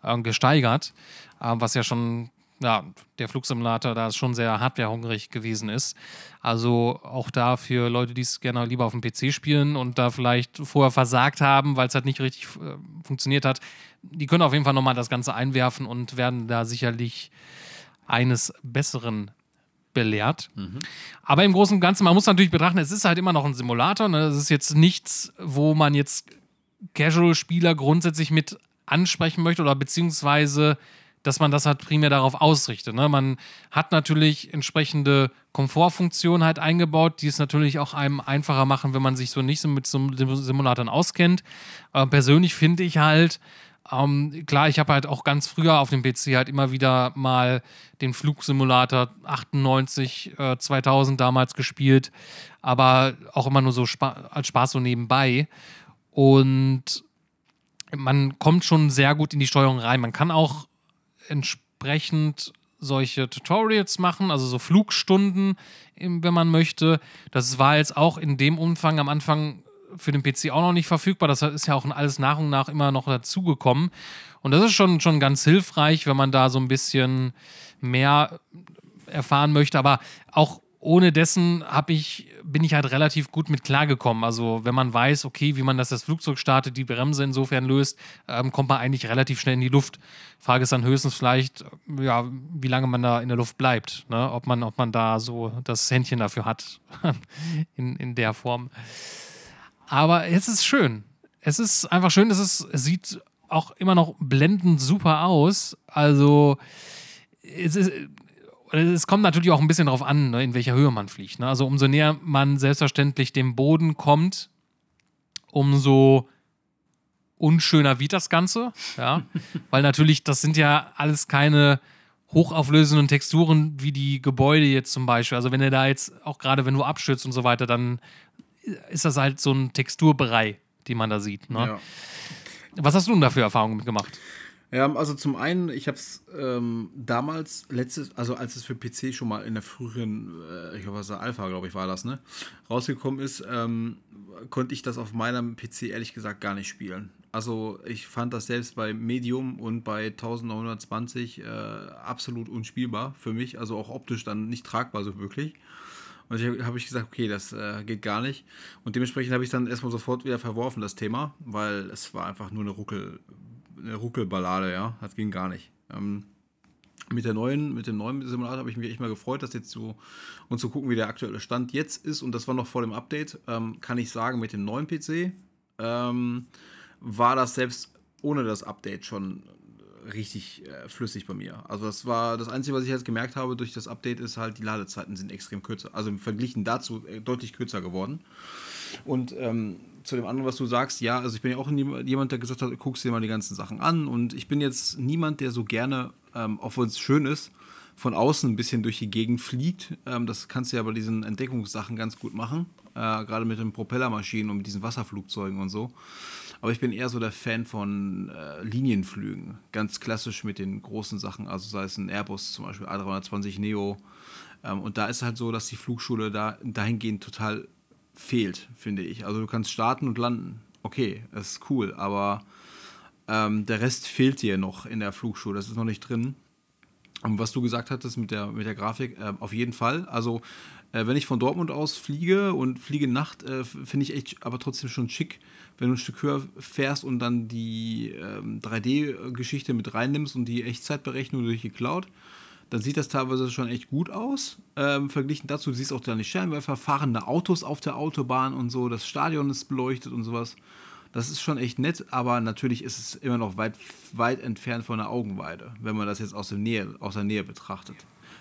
ähm, gesteigert, ähm, was ja schon, ja, der Flugsimulator da schon sehr hardwarehungrig gewesen ist. Also auch da für Leute, die es gerne lieber auf dem PC spielen und da vielleicht vorher versagt haben, weil es halt nicht richtig äh, funktioniert hat, die können auf jeden Fall nochmal das Ganze einwerfen und werden da sicherlich eines Besseren belehrt. Aber im Großen und Ganzen, man muss natürlich betrachten, es ist halt immer noch ein Simulator. Ne? Es ist jetzt nichts, wo man jetzt Casual-Spieler grundsätzlich mit ansprechen möchte oder beziehungsweise, dass man das halt primär darauf ausrichtet. Ne? Man hat natürlich entsprechende Komfortfunktionen halt eingebaut, die es natürlich auch einem einfacher machen, wenn man sich so nicht so mit Simulatoren auskennt. Äh, persönlich finde ich halt, ähm, klar, ich habe halt auch ganz früher auf dem PC halt immer wieder mal den Flugsimulator 98, äh, 2000 damals gespielt, aber auch immer nur so spa als Spaß so nebenbei. Und man kommt schon sehr gut in die Steuerung rein. Man kann auch entsprechend solche Tutorials machen, also so Flugstunden, wenn man möchte. Das war jetzt auch in dem Umfang am Anfang für den PC auch noch nicht verfügbar. Das ist ja auch alles nach und nach immer noch dazugekommen. Und das ist schon, schon ganz hilfreich, wenn man da so ein bisschen mehr erfahren möchte. Aber auch ohne dessen ich, bin ich halt relativ gut mit klargekommen. Also wenn man weiß, okay, wie man das, das Flugzeug startet, die Bremse insofern löst, ähm, kommt man eigentlich relativ schnell in die Luft. Frage ist dann höchstens vielleicht, ja, wie lange man da in der Luft bleibt. Ne? Ob, man, ob man da so das Händchen dafür hat [LAUGHS] in, in der Form. Aber es ist schön. Es ist einfach schön, es, ist, es sieht auch immer noch blendend super aus. Also es ist es kommt natürlich auch ein bisschen darauf an, ne, in welcher Höhe man fliegt. Ne? Also umso näher man selbstverständlich dem Boden kommt, umso unschöner wird das Ganze. Ja? [LAUGHS] Weil natürlich, das sind ja alles keine hochauflösenden Texturen wie die Gebäude jetzt zum Beispiel. Also wenn er da jetzt, auch gerade wenn du abstürzt und so weiter, dann ist das halt so ein Texturbrei, die man da sieht. Ne? Ja. Was hast du denn da für Erfahrungen mitgemacht? Ja, also zum einen, ich habe es ähm, damals, letztes, also als es für PC schon mal in der früheren, äh, ich glaube, Alpha, glaube ich, war das, ne, rausgekommen ist, ähm, konnte ich das auf meinem PC ehrlich gesagt gar nicht spielen. Also ich fand das selbst bei Medium und bei 1920 äh, absolut unspielbar für mich, also auch optisch dann nicht tragbar so wirklich. Und ich habe ich gesagt, okay, das äh, geht gar nicht. Und dementsprechend habe ich dann erstmal sofort wieder verworfen, das Thema, weil es war einfach nur eine Ruckel, eine Ruckelballade, ja. Das ging gar nicht. Ähm, mit der neuen, mit dem neuen Simulator habe ich mich echt mal gefreut, dass jetzt so und zu gucken, wie der aktuelle Stand jetzt ist. Und das war noch vor dem Update. Ähm, kann ich sagen, mit dem neuen PC ähm, war das selbst ohne das Update schon richtig äh, flüssig bei mir. Also das war das Einzige, was ich jetzt gemerkt habe durch das Update, ist halt, die Ladezeiten sind extrem kürzer. Also im Verglichen dazu äh, deutlich kürzer geworden. Und ähm, zu dem anderen, was du sagst, ja, also ich bin ja auch jemand, der gesagt hat, guckst dir mal die ganzen Sachen an. Und ich bin jetzt niemand, der so gerne, ähm, obwohl es schön ist, von außen ein bisschen durch die Gegend fliegt. Ähm, das kannst du ja bei diesen Entdeckungssachen ganz gut machen. Äh, Gerade mit den Propellermaschinen und mit diesen Wasserflugzeugen und so. Aber ich bin eher so der Fan von äh, Linienflügen. Ganz klassisch mit den großen Sachen. Also sei es ein Airbus, zum Beispiel A320 Neo. Ähm, und da ist halt so, dass die Flugschule da dahingehend total fehlt, finde ich. Also du kannst starten und landen. Okay, das ist cool, aber ähm, der Rest fehlt dir noch in der Flugschule. Das ist noch nicht drin. Und was du gesagt hattest mit der, mit der Grafik, äh, auf jeden Fall. Also, äh, wenn ich von Dortmund aus fliege und fliege Nacht, äh, finde ich echt aber trotzdem schon schick, wenn du ein Stück höher fährst und dann die 3D-Geschichte ähm, mit reinnimmst und die Echtzeitberechnung durch die Cloud dann sieht das teilweise schon echt gut aus. Ähm, verglichen dazu, du siehst auch deine Scheinwerfer, fahrende Autos auf der Autobahn und so, das Stadion ist beleuchtet und sowas. Das ist schon echt nett, aber natürlich ist es immer noch weit, weit entfernt von der Augenweide, wenn man das jetzt aus der Nähe, aus der Nähe betrachtet.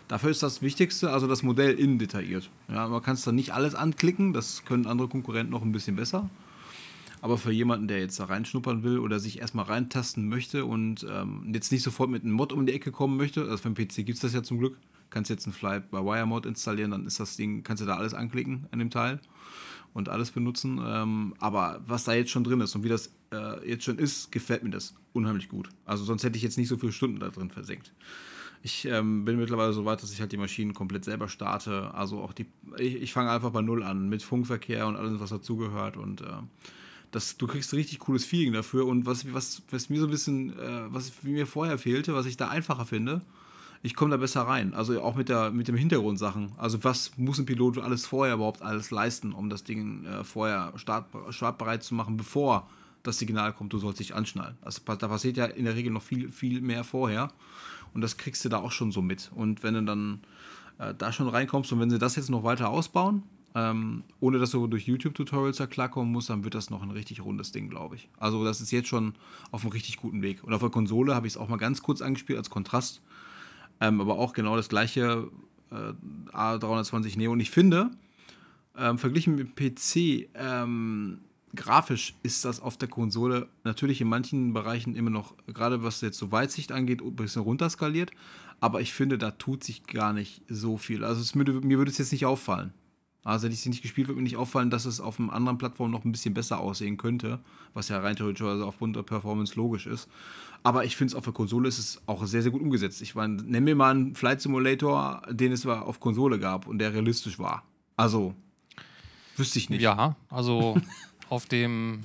Dafür ist das Wichtigste, also das Modell innen detailliert. Ja, man kann es dann nicht alles anklicken, das können andere Konkurrenten noch ein bisschen besser. Aber für jemanden, der jetzt da reinschnuppern will oder sich erstmal reintasten möchte und ähm, jetzt nicht sofort mit einem Mod um die Ecke kommen möchte, also für den PC gibt es das ja zum Glück, kannst jetzt einen Fly by Wire Mod installieren, dann ist das Ding, kannst du da alles anklicken an dem Teil und alles benutzen. Ähm, aber was da jetzt schon drin ist und wie das äh, jetzt schon ist, gefällt mir das unheimlich gut. Also sonst hätte ich jetzt nicht so viele Stunden da drin versenkt. Ich ähm, bin mittlerweile so weit, dass ich halt die Maschinen komplett selber starte. Also auch die, ich, ich fange einfach bei Null an mit Funkverkehr und alles, was dazugehört und äh, das, du kriegst richtig cooles Feeling dafür. Und was, was, was mir so ein bisschen, äh, was mir vorher fehlte, was ich da einfacher finde, ich komme da besser rein. Also auch mit, der, mit dem Hintergrundsachen. Also was muss ein Pilot alles vorher überhaupt alles leisten, um das Ding äh, vorher start, startbereit zu machen, bevor das Signal kommt, du sollst dich anschnallen. Also, da passiert ja in der Regel noch viel, viel mehr vorher. Und das kriegst du da auch schon so mit. Und wenn du dann äh, da schon reinkommst und wenn sie das jetzt noch weiter ausbauen, ähm, ohne dass du durch YouTube-Tutorials da klarkommen musst, dann wird das noch ein richtig rundes Ding, glaube ich. Also das ist jetzt schon auf einem richtig guten Weg. Und auf der Konsole habe ich es auch mal ganz kurz angespielt als Kontrast. Ähm, aber auch genau das gleiche äh, A320 Neo. Und ich finde, ähm, verglichen mit PC, ähm, grafisch ist das auf der Konsole natürlich in manchen Bereichen immer noch, gerade was jetzt so Weitsicht angeht, ein bisschen runterskaliert. Aber ich finde, da tut sich gar nicht so viel. Also es, mir würde es jetzt nicht auffallen. Also hätte ich sie nicht gespielt, würde mir nicht auffallen, dass es auf einem anderen Plattform noch ein bisschen besser aussehen könnte, was ja rein theoretisch also aufgrund der Performance logisch ist. Aber ich finde es auf der Konsole ist es auch sehr, sehr gut umgesetzt. Ich meine, nenn mir mal einen Flight Simulator, den es auf Konsole gab und der realistisch war. Also, wüsste ich nicht. Ja, also [LAUGHS] auf dem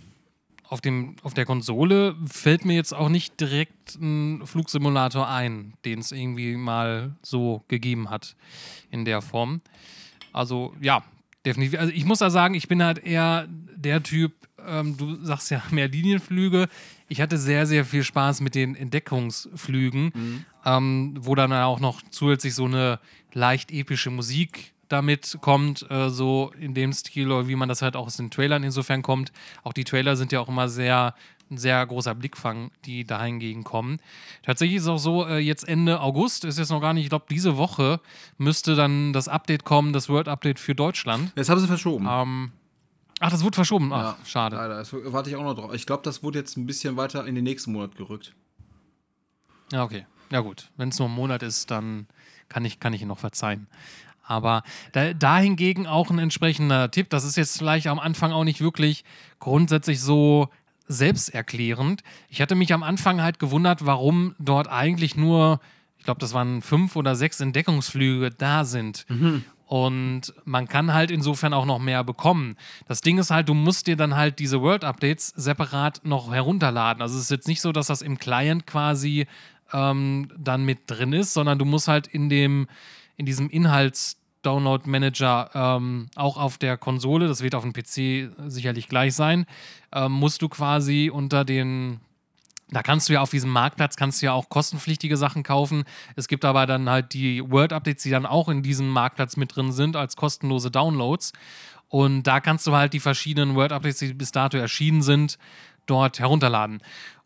auf, dem, auf der Konsole fällt mir jetzt auch nicht direkt ein Flugsimulator ein, den es irgendwie mal so gegeben hat in der Form. Also ja, definitiv. Also ich muss da sagen, ich bin halt eher der Typ, ähm, du sagst ja mehr Linienflüge. Ich hatte sehr, sehr viel Spaß mit den Entdeckungsflügen, Mhm. ähm, wo dann auch noch zusätzlich so eine leicht epische Musik damit kommt, äh, so in dem Stil, wie man das halt auch aus den Trailern insofern kommt. Auch die Trailer sind ja auch immer sehr, ein sehr großer Blickfang, die dahingegen kommen. Tatsächlich ist es auch so, äh, jetzt Ende August, ist jetzt noch gar nicht, ich glaube, diese Woche müsste dann das Update kommen, das Word-Update für Deutschland. Jetzt haben sie verschoben. Ähm, ach, das wurde verschoben. Ach, Ja, schade. Leider, das warte ich auch noch drauf. Ich glaube, das wurde jetzt ein bisschen weiter in den nächsten Monat gerückt. Ja, okay. Ja, gut. Wenn es nur ein Monat ist, dann kann ich, kann ich ihn noch verzeihen. Aber da, da hingegen auch ein entsprechender Tipp. Das ist jetzt vielleicht am Anfang auch nicht wirklich grundsätzlich so selbsterklärend. Ich hatte mich am Anfang halt gewundert, warum dort eigentlich nur, ich glaube, das waren fünf oder sechs Entdeckungsflüge da sind. Und man kann halt insofern auch noch mehr bekommen. Das Ding ist halt, du musst dir dann halt diese World-Updates separat noch herunterladen. Also es ist jetzt nicht so, dass das im Client quasi ähm, dann mit drin ist, sondern du musst halt in dem, in diesem Inhalts-Download-Manager ähm, auch auf der Konsole, das wird auf dem PC sicherlich gleich sein, ähm, musst du quasi unter den da kannst du ja auf diesem Marktplatz kannst du ja auch kostenpflichtige Sachen kaufen. Es gibt aber dann halt die Word-Updates, die dann auch in diesem Marktplatz mit drin sind, als kostenlose Downloads. Und da kannst du halt die verschiedenen Word-Updates, die bis dato erschienen sind, dort herunterladen.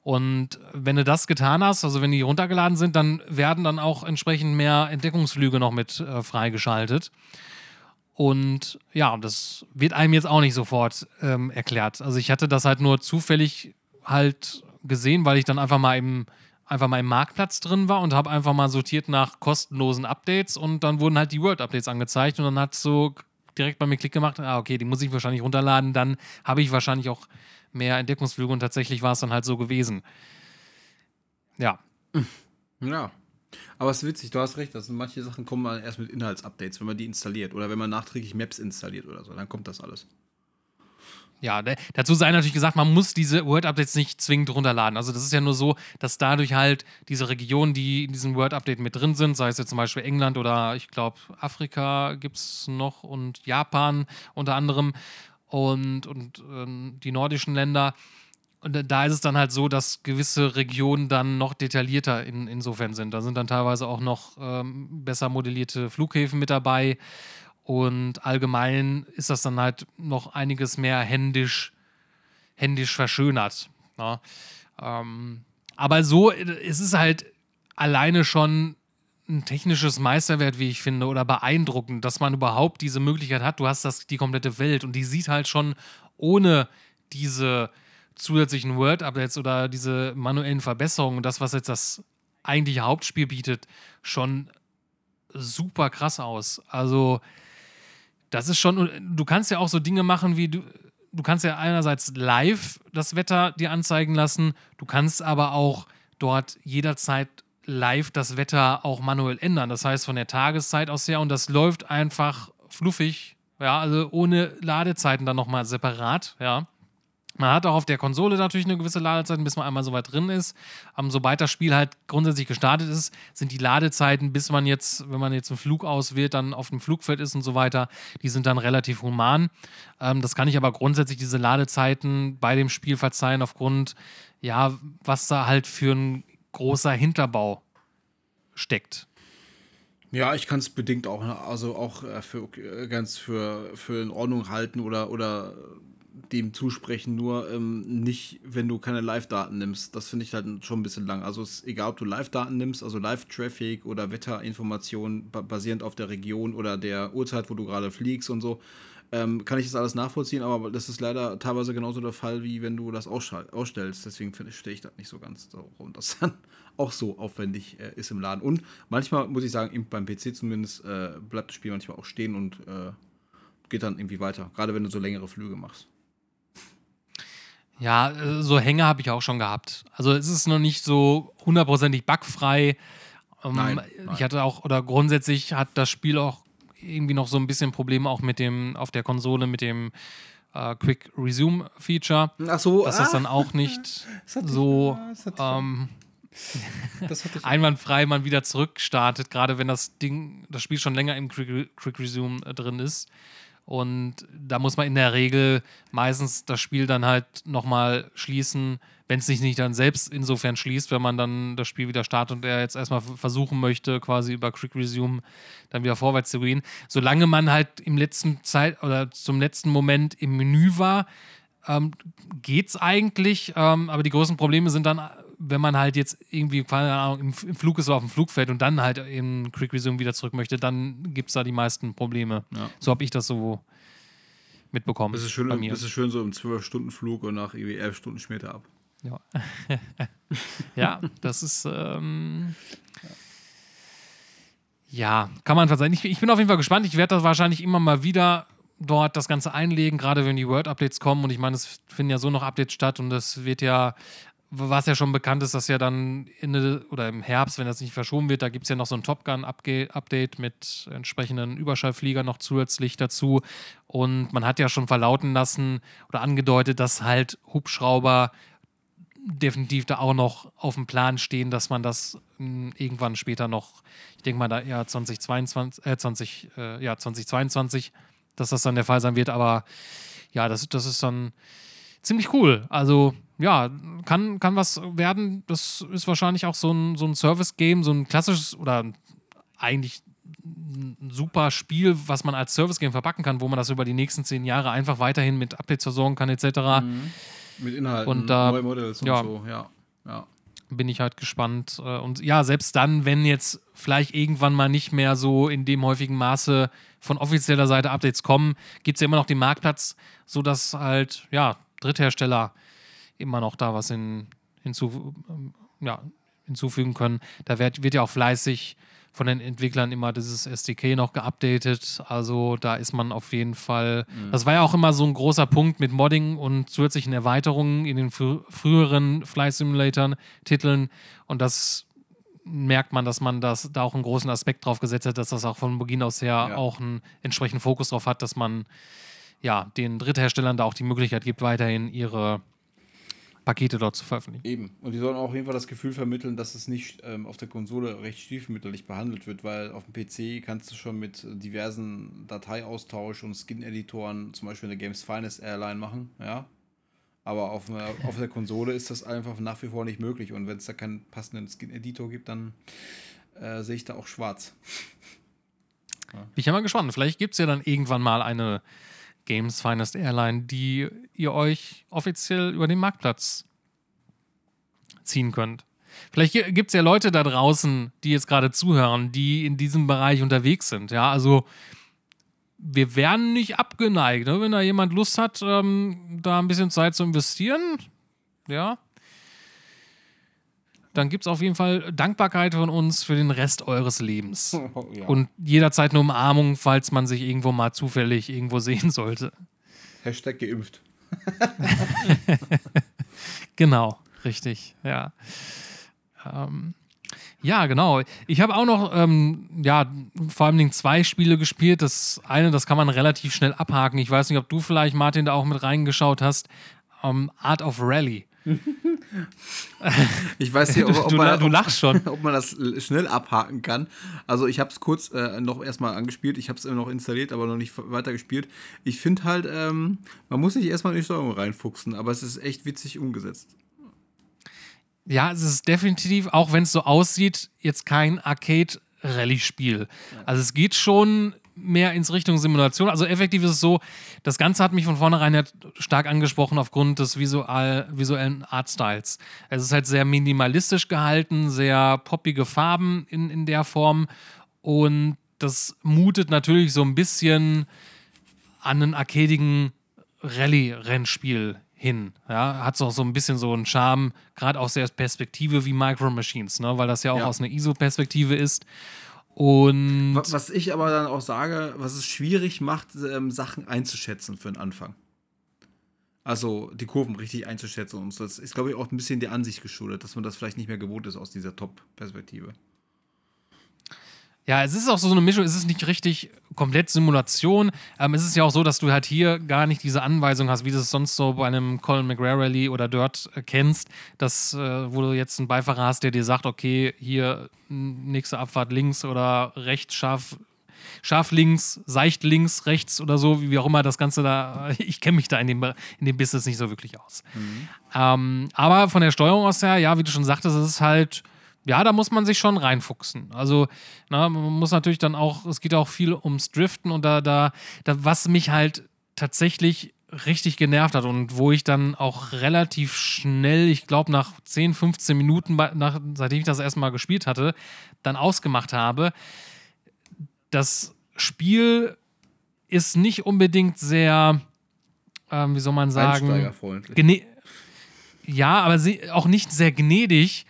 Und wenn du das getan hast, also wenn die runtergeladen sind, dann werden dann auch entsprechend mehr Entdeckungsflüge noch mit äh, freigeschaltet. Und ja, das wird einem jetzt auch nicht sofort ähm, erklärt. Also ich hatte das halt nur zufällig halt gesehen, weil ich dann einfach mal im, einfach mal im Marktplatz drin war und habe einfach mal sortiert nach kostenlosen Updates und dann wurden halt die Word-Updates angezeigt und dann hat so direkt bei mir Klick gemacht, ah, okay, die muss ich wahrscheinlich runterladen, dann habe ich wahrscheinlich auch mehr Entdeckungsflüge und tatsächlich war es dann halt so gewesen. Ja, [LAUGHS] Ja. Aber es ist witzig, du hast recht, also manche Sachen kommen mal erst mit Inhaltsupdates, wenn man die installiert oder wenn man nachträglich Maps installiert oder so, dann kommt das alles. Ja, da- dazu sei natürlich gesagt, man muss diese Word-Updates nicht zwingend runterladen. Also das ist ja nur so, dass dadurch halt diese Regionen, die in diesem Word-Update mit drin sind, sei es jetzt zum Beispiel England oder ich glaube Afrika gibt es noch und Japan unter anderem und, und ähm, die nordischen Länder. Und da- ist es dann halt so, dass gewisse Regionen dann noch detaillierter in, insofern sind. Da sind dann teilweise auch noch ähm, besser modellierte Flughäfen mit dabei. Und allgemein ist das dann halt noch einiges mehr händisch, händisch verschönert. Ja. Ähm, aber so, äh, es ist halt alleine schon ein technisches Meisterwert, wie ich finde, oder beeindruckend, dass man überhaupt diese Möglichkeit hat. Du hast das, die komplette Welt und die sieht halt schon ohne diese zusätzlichen Word-Updates oder diese manuellen Verbesserungen, das, was jetzt das eigentliche Hauptspiel bietet, schon super krass aus. Also, das ist schon, du kannst ja auch so Dinge machen wie du, du kannst ja einerseits live das Wetter dir anzeigen lassen, du kannst aber auch dort jederzeit live das Wetter auch manuell ändern. Das heißt von der Tageszeit aus her und das läuft einfach fluffig, ja, also ohne Ladezeiten dann nochmal separat, ja. Man hat auch auf der Konsole natürlich eine gewisse Ladezeit, bis man einmal so weit drin ist. Ähm, sobald das Spiel halt grundsätzlich gestartet ist, sind die Ladezeiten, bis man jetzt, wenn man jetzt einen Flug auswählt, dann auf dem Flugfeld ist und so weiter, die sind dann relativ human. Ähm, das kann ich aber grundsätzlich diese Ladezeiten bei dem Spiel verzeihen, aufgrund, ja, was da halt für ein großer Hinterbau steckt. Ja, ich kann es bedingt auch, ne, also auch äh, für äh, ganz für, für in Ordnung halten oder, oder dem zusprechen, nur ähm, nicht, wenn du keine Live-Daten nimmst. Das finde ich halt schon ein bisschen lang. Also es ist egal, ob du Live-Daten nimmst, also Live-Traffic oder Wetterinformationen ba basierend auf der Region oder der Uhrzeit, wo du gerade fliegst und so, ähm, kann ich das alles nachvollziehen, aber das ist leider teilweise genauso der Fall, wie wenn du das ausstellst. Deswegen verstehe ich das nicht so ganz, warum das dann [LAUGHS] auch so aufwendig äh, ist im Laden. Und manchmal muss ich sagen, beim PC zumindest äh, bleibt das Spiel manchmal auch stehen und äh, geht dann irgendwie weiter. Gerade wenn du so längere Flüge machst. Ja, äh, so Hänge habe ich auch schon gehabt. Also es ist noch nicht so hundertprozentig bugfrei. Ähm, Nein, nein. Ich hatte auch, oder grundsätzlich hat das Spiel auch irgendwie noch so ein bisschen Probleme auch mit dem, auf der Konsole mit dem äh, Quick Resume Feature. Ach so, Dass das dann auch nicht [LAUGHS] so ah, ähm, [LAUGHS] einwandfrei man wieder zurückstartet, gerade wenn das Ding, das Spiel schon länger im Quick, Quick Resume äh, drin ist. Und da muss man in der Regel meistens das Spiel dann halt nochmal schließen, wenn es sich nicht dann selbst insofern schließt, wenn man dann das Spiel wieder startet und er jetzt erstmal versuchen möchte, quasi über Quick Resume dann wieder vorwärts zu gehen. Solange man halt im letzten Zeit oder zum letzten Moment im Menü war, ähm, geht's eigentlich. Ähm, aber die großen Probleme sind dann, wenn man halt jetzt irgendwie, keine Ahnung, im, Flug ist oder auf dem Flugfeld und dann halt in Quick Resume wieder zurück möchte, dann gibt es da die meisten Probleme. Ja. So habe ich das so mitbekommen. Bist du schön, bei mir. bist du schön so im 12-Stunden-Flug und nach irgendwie 11 Stunden später ab. Ja. [LAUGHS] ja, das ist. Ähm, ja, kann man verzeihen. Ich, ich bin auf jeden Fall gespannt. Ich werde das wahrscheinlich immer mal wieder dort das Ganze einlegen, gerade wenn die Word-Updates kommen. Und ich meine, es finden ja so noch Updates statt und es wird ja, was ja schon bekannt ist, dass ja dann Ende oder im Herbst, wenn das nicht verschoben wird, da gibt es ja noch so ein Top Gun-Update mit entsprechenden Überschallfliegern noch zusätzlich dazu. Und man hat ja schon verlauten lassen oder angedeutet, dass halt Hubschrauber definitiv da auch noch auf dem Plan stehen, dass man das mh, irgendwann später noch, ich denke mal da eher 2022, äh, 20, äh, ja, 2022, dass das dann der Fall sein wird, aber ja, das, das ist dann ziemlich cool. Also, ja, kann, kann was werden. Das ist wahrscheinlich auch so ein, so ein Service-Game, so ein klassisches oder eigentlich ein super Spiel, was man als Service-Game verpacken kann, wo man das über die nächsten zehn Jahre einfach weiterhin mit Updates versorgen kann, etc. Mit Inhalten, Und da- neue Models und ja. so, ja. ja. bin ich halt gespannt. Äh, Und ja, selbst dann, wenn jetzt vielleicht irgendwann mal nicht mehr so in dem häufigen Maße von offizieller Seite Updates kommen, gibt es ja immer noch den Marktplatz, sodass halt, ja, Dritthersteller immer noch da was in, hinzu, ja, hinzufügen können. Da wird, wird ja auch fleißig von den Entwicklern immer dieses SDK noch geupdatet. Also da ist man auf jeden Fall. Das war ja auch immer so ein großer Punkt mit Modding und zusätzlichen Erweiterungen in den frü früheren Flight Simulatoren-Titeln. Und das merkt man, dass man das da auch einen großen Aspekt drauf gesetzt hat, dass das auch von Beginn aus her Ja. auch einen entsprechenden Fokus drauf hat, dass man ja den Drittherstellern da auch die Möglichkeit gibt, weiterhin ihre Pakete dort zu veröffentlichen. Eben. Und die sollen auch auf jeden Fall das Gefühl vermitteln, dass es nicht ähm, auf der Konsole recht stiefmütterlich behandelt wird, weil auf dem PC kannst du schon mit diversen Dateiaustausch und Skin-Editoren zum Beispiel eine Games Finest Airline machen, ja. Aber auf, einer, auf der Konsole ist das einfach nach wie vor nicht möglich. Und wenn es da keinen passenden Skin-Editor gibt, dann äh, sehe ich da auch schwarz. Bin ich ja mal gespannt. Vielleicht gibt es ja dann irgendwann mal eine Games Finest Airline, die ihr euch offiziell über den Marktplatz ziehen könnt. Vielleicht gibt es ja Leute da draußen, die jetzt gerade zuhören, die in diesem Bereich unterwegs sind. Ja, also wir wären nicht abgeneigt, ne? wenn da jemand Lust hat, ähm, da ein bisschen Zeit zu investieren. Ja. Dann gibt es auf jeden Fall Dankbarkeit von uns für den Rest eures Lebens. [LAUGHS] ja. Und jederzeit eine Umarmung, falls man sich irgendwo mal zufällig irgendwo sehen sollte. Hashtag geimpft. [LAUGHS] Genau, richtig, ja. Ähm, ja, genau. Ich habe auch noch, ähm, ja, vor allem zwei Spiele gespielt. Das eine, das kann man relativ schnell abhaken. Ich weiß nicht, ob du vielleicht, Martin, da auch mit reingeschaut hast. Ähm, Art of Rally. [LAUGHS] Ich weiß nicht, ob, ob, man, du lachst schon. [LAUGHS] ob man das schnell abhaken kann. Also ich habe es kurz äh, noch erstmal angespielt, ich habe es noch installiert, aber noch nicht weiter gespielt. Ich finde halt, ähm, man muss sich erstmal in die Steuerung reinfuchsen, aber es ist echt witzig umgesetzt. Ja, es ist definitiv, auch wenn es so aussieht, jetzt kein Arcade-Rallye-Spiel. Also es geht schon mehr ins Richtung Simulation. Also effektiv ist es so, das Ganze hat mich von vornherein halt stark angesprochen aufgrund des visual, visuellen Artstyles. Es ist halt sehr minimalistisch gehalten, sehr poppige Farben in, in der Form und das mutet natürlich so ein bisschen an einen arcadigen Rallye-Rennspiel hin. Ja, hat auch so ein bisschen so einen Charme, gerade aus der Perspektive wie Micro Machines, ne? weil das ja auch Ja. aus einer ISO-Perspektive ist. Und Wa- Was ich aber dann auch sage, was es schwierig macht, ähm, Sachen einzuschätzen für den Anfang. Also die Kurven richtig einzuschätzen und so. Das ist, glaube ich, auch ein bisschen der Ansicht geschuldet, dass man das vielleicht nicht mehr gewohnt ist aus dieser Top-Perspektive. Ja, es ist auch so eine Mischung, es ist nicht richtig komplett Simulation. Ähm, es ist ja auch so, dass du halt hier gar nicht diese Anweisung hast, wie du es sonst so bei einem Colin McRae Rally oder Dirt äh, kennst, dass, äh, wo du jetzt einen Beifahrer hast, der dir sagt, okay, hier nächste Abfahrt links oder rechts scharf, scharf links, seicht links, rechts oder so, wie auch immer das Ganze da, [LAUGHS] ich kenne mich da in dem, in dem Business nicht so wirklich aus. Mhm. Ähm, aber von der Steuerung aus her, ja, wie du schon sagtest, es ist halt ja, da muss man sich schon reinfuchsen. Also, na, man muss natürlich dann auch, es geht auch viel ums Driften und da, da, da, was mich halt tatsächlich richtig genervt hat und wo ich dann auch relativ schnell, ich glaube nach 10, 15 Minuten, nach, seitdem ich das erstmal gespielt hatte, dann ausgemacht habe. Das Spiel ist nicht unbedingt sehr, ähm, wie soll man sagen, ja, aber auch nicht sehr gnädig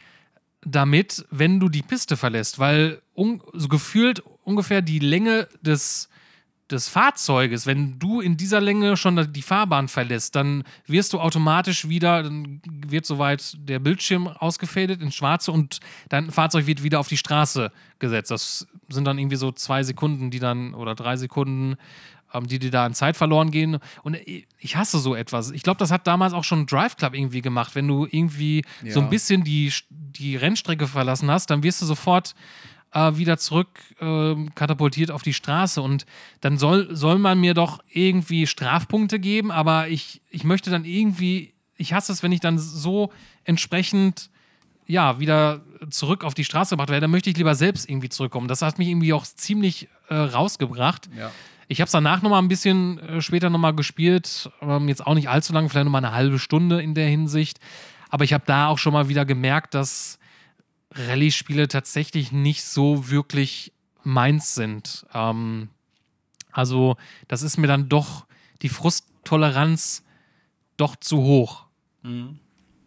damit, wenn du die Piste verlässt, weil un so gefühlt ungefähr die Länge des, des Fahrzeuges, wenn du in dieser Länge schon die Fahrbahn verlässt, dann wirst du automatisch wieder, dann wird soweit der Bildschirm ausgefadet ins Schwarze und dein Fahrzeug wird wieder auf die Straße gesetzt. Das sind dann irgendwie so zwei Sekunden, die dann, oder drei Sekunden, die dir da an Zeit verloren gehen. Und ich hasse so etwas. Ich glaube, das hat damals auch schon Drive Club irgendwie gemacht. Wenn du irgendwie ja. so ein bisschen die, die Rennstrecke verlassen hast, dann wirst du sofort äh, wieder zurück äh, katapultiert auf die Straße. Und dann soll, soll man mir doch irgendwie Strafpunkte geben, aber ich, ich möchte dann irgendwie, ich hasse es, wenn ich dann so entsprechend ja, wieder zurück auf die Straße gebracht werde, dann möchte ich lieber selbst irgendwie zurückkommen. Das hat mich irgendwie auch ziemlich äh, rausgebracht. Ja. Ich habe es danach nochmal ein bisschen äh, später nochmal gespielt. Ähm, jetzt auch nicht allzu lange, vielleicht nochmal eine halbe Stunde in der Hinsicht. Aber ich habe da auch schon mal wieder gemerkt, dass Rallye-Spiele tatsächlich nicht so wirklich meins sind. Ähm, also, das ist mir dann doch die Frusttoleranz doch zu hoch. Mhm.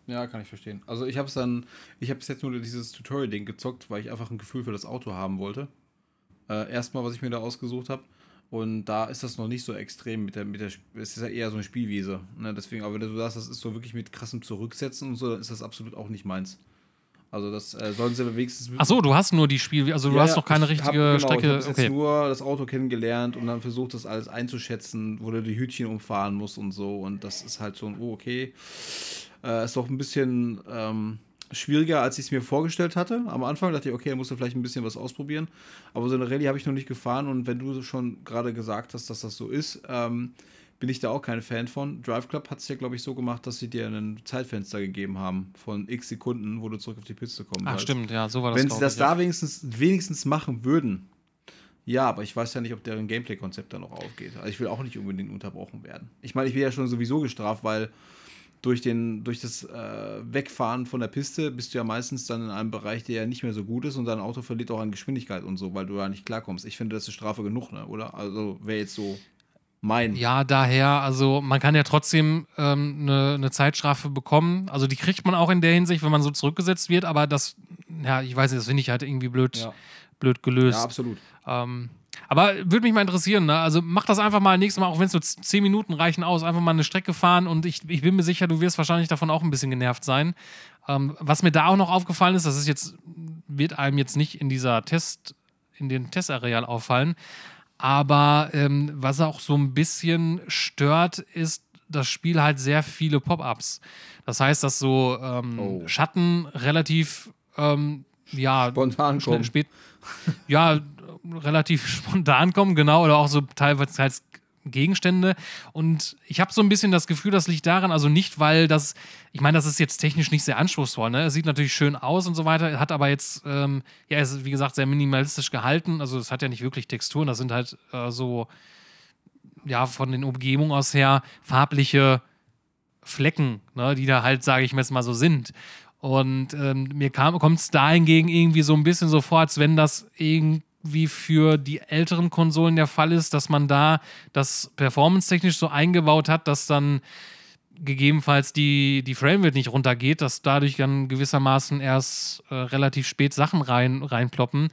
Ja, kann ich verstehen. Also ich habe es dann, ich habe jetzt nur dieses Tutorial-Ding gezockt, weil ich einfach ein Gefühl für das Auto haben wollte. Äh, erstmal, was ich mir da ausgesucht habe. Und da ist das noch nicht so extrem mit der, mit der, es ist ja eher so eine Spielwiese. Ne? Deswegen, aber wenn du sagst, das ist so wirklich mit krassem Zurücksetzen und so, dann ist das absolut auch nicht meins. Also das äh, sollen sie wenigstens. Ach so, du hast nur die Spiel, also du ja, hast doch keine richtige hab, genau, Strecke. Ich okay. jetzt nur das Auto kennengelernt und dann versucht, das alles einzuschätzen, wo du die Hütchen umfahren musst und so. Und das ist halt so ein, oh okay, äh, ist doch ein bisschen ähm, schwieriger, als ich es mir vorgestellt hatte. Am Anfang dachte ich, okay, da musst du vielleicht ein bisschen was ausprobieren. Aber so eine Rallye habe ich noch nicht gefahren und wenn du schon gerade gesagt hast, dass das so ist, ähm, bin ich da auch kein Fan von. Drive Club hat es ja, glaube ich, so gemacht, dass sie dir ein Zeitfenster gegeben haben von x Sekunden, wo du zurück auf die Piste kommen Ach, stimmt, ja, so war das. Wenn sie das da wenigstens, wenigstens machen würden, ja, aber ich weiß ja nicht, ob deren Gameplay-Konzept da noch aufgeht. Also ich will auch nicht unbedingt unterbrochen werden. Ich meine, ich bin ja schon sowieso gestraft, weil durch, den, durch das äh, Wegfahren von der Piste bist du ja meistens dann in einem Bereich, der ja nicht mehr so gut ist und dein Auto verliert auch an Geschwindigkeit und so, weil du da nicht klarkommst. Ich finde, das ist Strafe genug, ne? oder? Also wäre jetzt so mein. Ja, daher, also man kann ja trotzdem ähm, eine, eine Zeitstrafe bekommen. Also die kriegt man auch in der Hinsicht, wenn man so zurückgesetzt wird, aber das, ja, ich weiß nicht, das finde ich halt irgendwie blöd, ja. blöd gelöst. Ja, absolut. Ähm, aber würde mich mal interessieren, ne? Also mach das einfach mal nächstes Mal, auch wenn es nur zehn Minuten reichen aus, einfach mal eine Strecke fahren und ich, ich bin mir sicher, du wirst wahrscheinlich davon auch ein bisschen genervt sein. Ähm, was mir da auch noch aufgefallen ist, das ist jetzt, wird einem jetzt nicht in dieser Test, in den Testareal auffallen, aber ähm, was auch so ein bisschen stört, ist das Spiel halt sehr viele Pop-ups. Das heißt, dass so ähm, oh. Schatten relativ ähm, ja, spontan kommen. Spät, ja, relativ spontan kommen, genau, oder auch so teilweise als Gegenstände. Und ich habe so ein bisschen das Gefühl, das liegt daran, also nicht, weil das, ich meine, das ist jetzt technisch nicht sehr anspruchsvoll, ne? Es sieht natürlich schön aus und so weiter, hat aber jetzt, ähm, ja, ist wie gesagt sehr minimalistisch gehalten. Also es hat ja nicht wirklich Texturen, das sind halt äh, so, ja, von den Umgebungen aus her farbliche Flecken, ne, die da halt, sage ich mir jetzt mal so sind. Und ähm, mir kommt es da hingegen irgendwie so ein bisschen so vor, als wenn das irgendwie wie für die älteren Konsolen der Fall ist, dass man da das performance-technisch so eingebaut hat, dass dann gegebenenfalls die, die Framerate nicht runtergeht, dass dadurch dann gewissermaßen erst äh, relativ spät Sachen rein, reinploppen,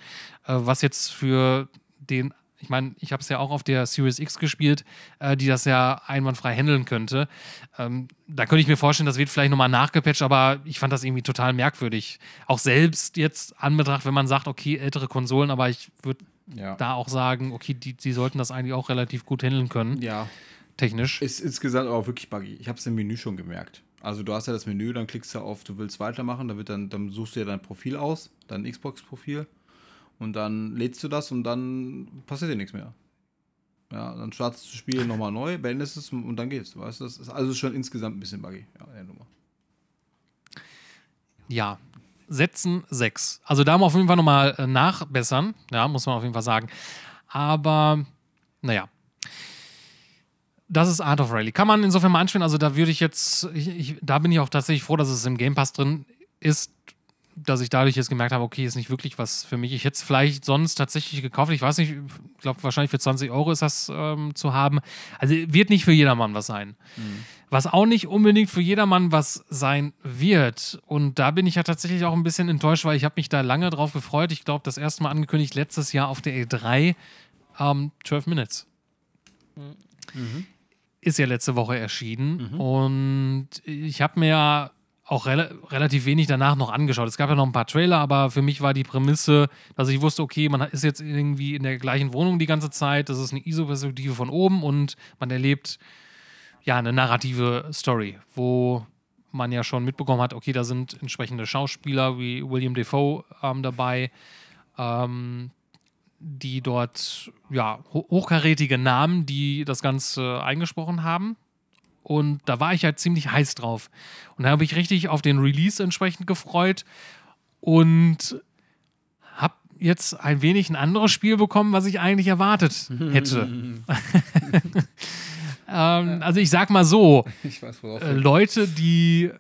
äh, was jetzt für den ich meine, ich habe es ja auch auf der Series X gespielt, äh, die das ja einwandfrei handeln könnte. Ähm, da könnte ich mir vorstellen, das wird vielleicht nochmal nachgepatcht, aber ich fand das irgendwie total merkwürdig. Auch selbst jetzt anbetracht, wenn man sagt, okay, ältere Konsolen, aber ich würde Ja. da auch sagen, okay, die, die sollten das eigentlich auch relativ gut handeln können, Ja, technisch. ist insgesamt aber auch wirklich buggy. Ich habe es im Menü schon gemerkt. Also du hast ja das Menü, dann klickst du auf, du willst weitermachen, dann, wird dann, dann suchst du ja dein Profil aus, dein Xbox-Profil und dann lädst du das und dann passiert dir nichts mehr. Ja, dann startest du das Spiel nochmal neu, beendest es und dann geht's. Weißt du, das ist also schon insgesamt ein bisschen buggy. Ja, der Nummer. Ja, Sätzen 6. Also da haben wir auf jeden Fall nochmal äh, nachbessern, ja, muss man auf jeden Fall sagen. Aber, naja. Das ist Art of Rally. Kann man insofern mal anspielen. Also da würde ich jetzt, ich, ich, da bin ich auch tatsächlich froh, dass es im Game Pass drin ist, dass ich dadurch jetzt gemerkt habe, okay, ist nicht wirklich was für mich. Ich hätte es vielleicht sonst tatsächlich gekauft. Ich weiß nicht, ich glaube wahrscheinlich für 20 Euro ist das ähm, zu haben. Also wird nicht für jedermann was sein. Was auch nicht unbedingt für jedermann was sein wird. Und da bin ich ja tatsächlich auch ein bisschen enttäuscht, weil ich habe mich da lange drauf gefreut. Ich glaube, das erste Mal angekündigt letztes Jahr auf der E3 ähm, 12 Minutes. Ist ja letzte Woche erschienen. Und ich habe mir ja auch rela relativ wenig danach noch angeschaut. Es gab ja noch ein paar Trailer, aber für mich war die Prämisse, dass ich wusste, okay, man ist jetzt irgendwie in der gleichen Wohnung die ganze Zeit. Das ist eine ISO-Perspektive von oben und man erlebt ja, eine narrative Story, wo man ja schon mitbekommen hat, okay, da sind entsprechende Schauspieler wie William Defoe ähm, dabei, ähm, die dort, ja, ho hochkarätige Namen, die das Ganze eingesprochen haben. Und da war ich halt ziemlich heiß drauf. Und da habe ich richtig auf den Release entsprechend gefreut und habe jetzt ein wenig ein anderes Spiel bekommen, was ich eigentlich erwartet hätte. [LAUGHS] ähm, also ich sag mal so, [LAUGHS] Ich weiß, äh, Leute, die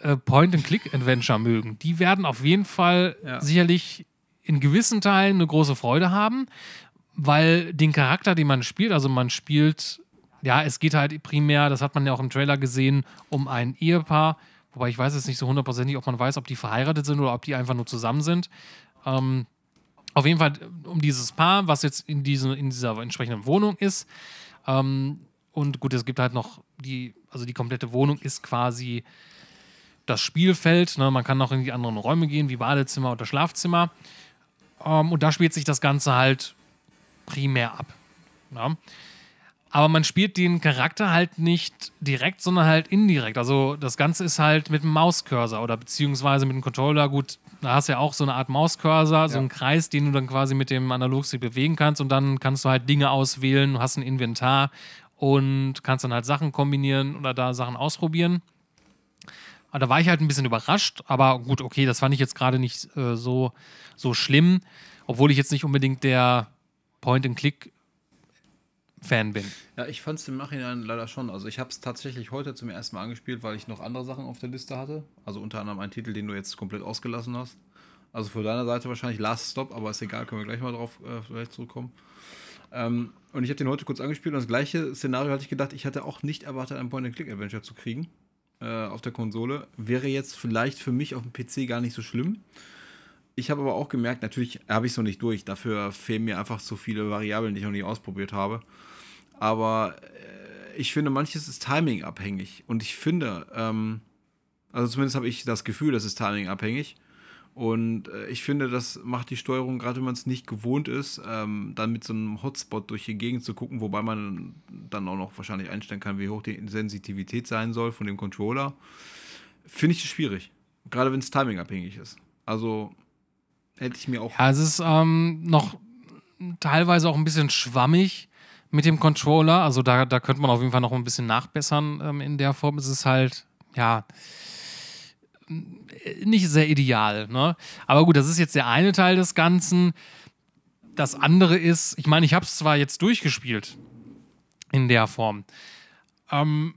äh, Point-and-Click-Adventure mögen, die werden auf jeden Fall Ja. sicherlich in gewissen Teilen eine große Freude haben, weil den Charakter, den man spielt, also man spielt, ja, es geht halt primär, das hat man ja auch im Trailer gesehen, um ein Ehepaar, wobei ich weiß jetzt nicht so hundertprozentig, ob man weiß, ob die verheiratet sind oder ob die einfach nur zusammen sind. Ähm, auf jeden Fall um dieses Paar, was jetzt in, diese, in dieser entsprechenden Wohnung ist. Ähm, und gut, es gibt halt noch die, also die komplette Wohnung ist quasi das Spielfeld. Ne? Man kann noch in die anderen Räume gehen, wie Badezimmer oder Schlafzimmer. Ähm, und da spielt sich das Ganze halt primär ab. Ja? Aber man spielt den Charakter halt nicht direkt, sondern halt indirekt. Also das Ganze ist halt mit dem Mauscursor oder beziehungsweise mit dem Controller. Gut, da hast du ja auch so eine Art Mauscursor, so Ja. einen Kreis, den du dann quasi mit dem Analogstick bewegen kannst und dann kannst du halt Dinge auswählen, du hast ein Inventar und kannst dann halt Sachen kombinieren oder da Sachen ausprobieren. Aber da war ich halt ein bisschen überrascht, aber gut, okay, das fand ich jetzt gerade nicht äh, so, so schlimm, obwohl ich jetzt nicht unbedingt der Point-and-Click-Fan bin. Ja, ich fand es im Nachhinein leider schon. Also ich habe es tatsächlich heute zum ersten Mal angespielt, weil ich noch andere Sachen auf der Liste hatte. Also unter anderem einen Titel, den du jetzt komplett ausgelassen hast. Also von deiner Seite wahrscheinlich Last Stop, aber ist egal, können wir gleich mal drauf äh, vielleicht zurückkommen. Ähm, und ich habe den heute kurz angespielt und das gleiche Szenario hatte ich gedacht, ich hatte auch nicht erwartet, ein Point-and-Click-Adventure zu kriegen äh, auf der Konsole. Wäre jetzt vielleicht für mich auf dem PC gar nicht so schlimm. Ich habe aber auch gemerkt, natürlich habe ich es noch nicht durch. Dafür fehlen mir einfach so viele Variablen, die ich noch nicht ausprobiert habe. Aber äh, ich finde, manches ist Timing abhängig. Und ich finde, ähm, also zumindest habe ich das Gefühl, das ist Timing abhängig. Und äh, ich finde, das macht die Steuerung, gerade wenn man es nicht gewohnt ist, ähm, dann mit so einem Hotspot durch die Gegend zu gucken, wobei man dann auch noch wahrscheinlich einstellen kann, wie hoch die Sensitivität sein soll von dem Controller, finde ich das schwierig. Gerade wenn es Timing abhängig ist. Also hätte ich mir auch. Ja, es ist ähm, noch teilweise auch ein bisschen schwammig mit dem Controller. Also da, da könnte man auf jeden Fall noch ein bisschen nachbessern ähm, in der Form. Es ist halt, ja, nicht sehr ideal. Ne? Aber gut, das ist jetzt der eine Teil des Ganzen. Das andere ist, ich meine, ich habe es zwar jetzt durchgespielt in der Form. Ähm,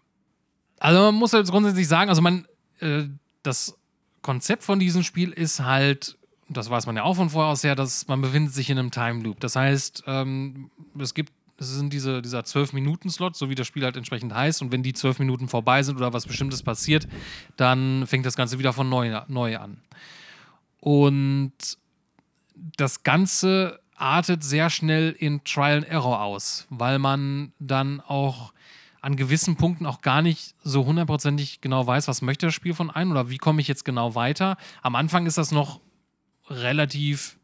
also man muss jetzt grundsätzlich sagen, also man, äh, das Konzept von diesem Spiel ist halt, das weiß man ja auch von vorher aus her, dass man befindet sich in einem Time Loop. Das heißt, ähm, es gibt, es sind diese, dieser 12-Minuten-Slot, so wie das Spiel halt entsprechend heißt. Und wenn die 12 Minuten vorbei sind oder was Bestimmtes passiert, dann fängt das Ganze wieder von neu, neu an. Und das Ganze artet sehr schnell in Trial and Error aus, weil man dann auch an gewissen Punkten auch gar nicht so hundertprozentig genau weiß, was möchte das Spiel von einem oder wie komme ich jetzt genau weiter. Am Anfang ist das noch relativ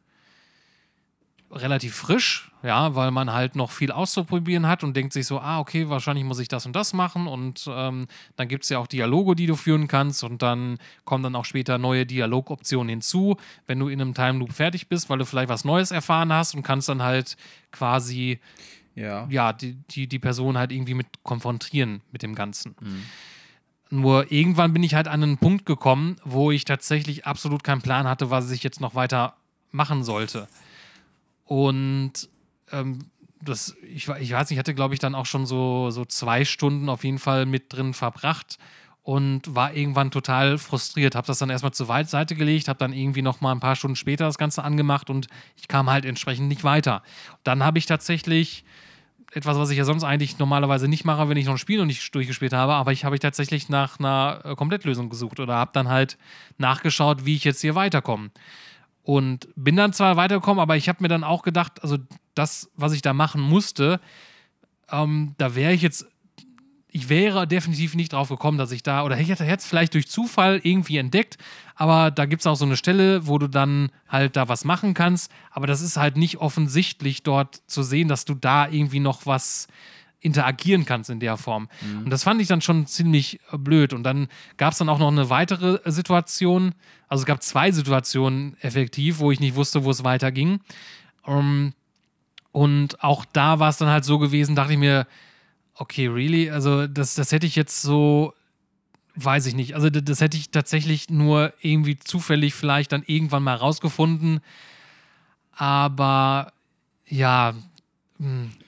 relativ frisch, ja, weil man halt noch viel auszuprobieren hat und denkt sich so, ah, okay, wahrscheinlich muss ich das und das machen und ähm, dann gibt es ja auch Dialoge, die du führen kannst und dann kommen dann auch später neue Dialogoptionen hinzu, wenn du in einem Time Loop fertig bist, weil du vielleicht was Neues erfahren hast und kannst dann halt quasi Ja. ja, die, die, die Person halt irgendwie mit konfrontieren mit dem Ganzen. Nur irgendwann bin ich halt an einen Punkt gekommen, wo ich tatsächlich absolut keinen Plan hatte, was ich jetzt noch weiter machen sollte. Und ähm, das, ich, ich weiß nicht, ich hatte, glaube ich, dann auch schon so, so zwei Stunden auf jeden Fall mit drin verbracht und war irgendwann total frustriert. Habe das dann erstmal zur Seite gelegt, habe dann irgendwie noch mal ein paar Stunden später das Ganze angemacht und ich kam halt entsprechend nicht weiter. Dann habe ich tatsächlich etwas, was ich ja sonst eigentlich normalerweise nicht mache, wenn ich noch ein Spiel noch nicht durchgespielt habe, aber ich habe ich tatsächlich nach einer äh, Komplettlösung gesucht oder habe dann halt nachgeschaut, wie ich jetzt hier weiterkomme. Und bin dann zwar weitergekommen, aber ich habe mir dann auch gedacht, also das, was ich da machen musste, ähm, da wäre ich jetzt, ich wäre definitiv nicht drauf gekommen, dass ich da, oder ich hätte es vielleicht durch Zufall irgendwie entdeckt, aber da gibt es auch so eine Stelle, wo du dann halt da was machen kannst, aber das ist halt nicht offensichtlich dort zu sehen, dass du da irgendwie noch was interagieren kannst in der Form. Und das fand ich dann schon ziemlich äh, blöd. Und dann gab es dann auch noch eine weitere äh, Situation, also es gab zwei Situationen effektiv, wo ich nicht wusste, wo es weiterging. Ähm, und auch da war es dann halt so gewesen, dachte ich mir, okay, really? Also das, das hätte ich jetzt so, weiß ich nicht. Also das, das hätte ich tatsächlich nur irgendwie zufällig vielleicht dann irgendwann mal rausgefunden. Aber ja,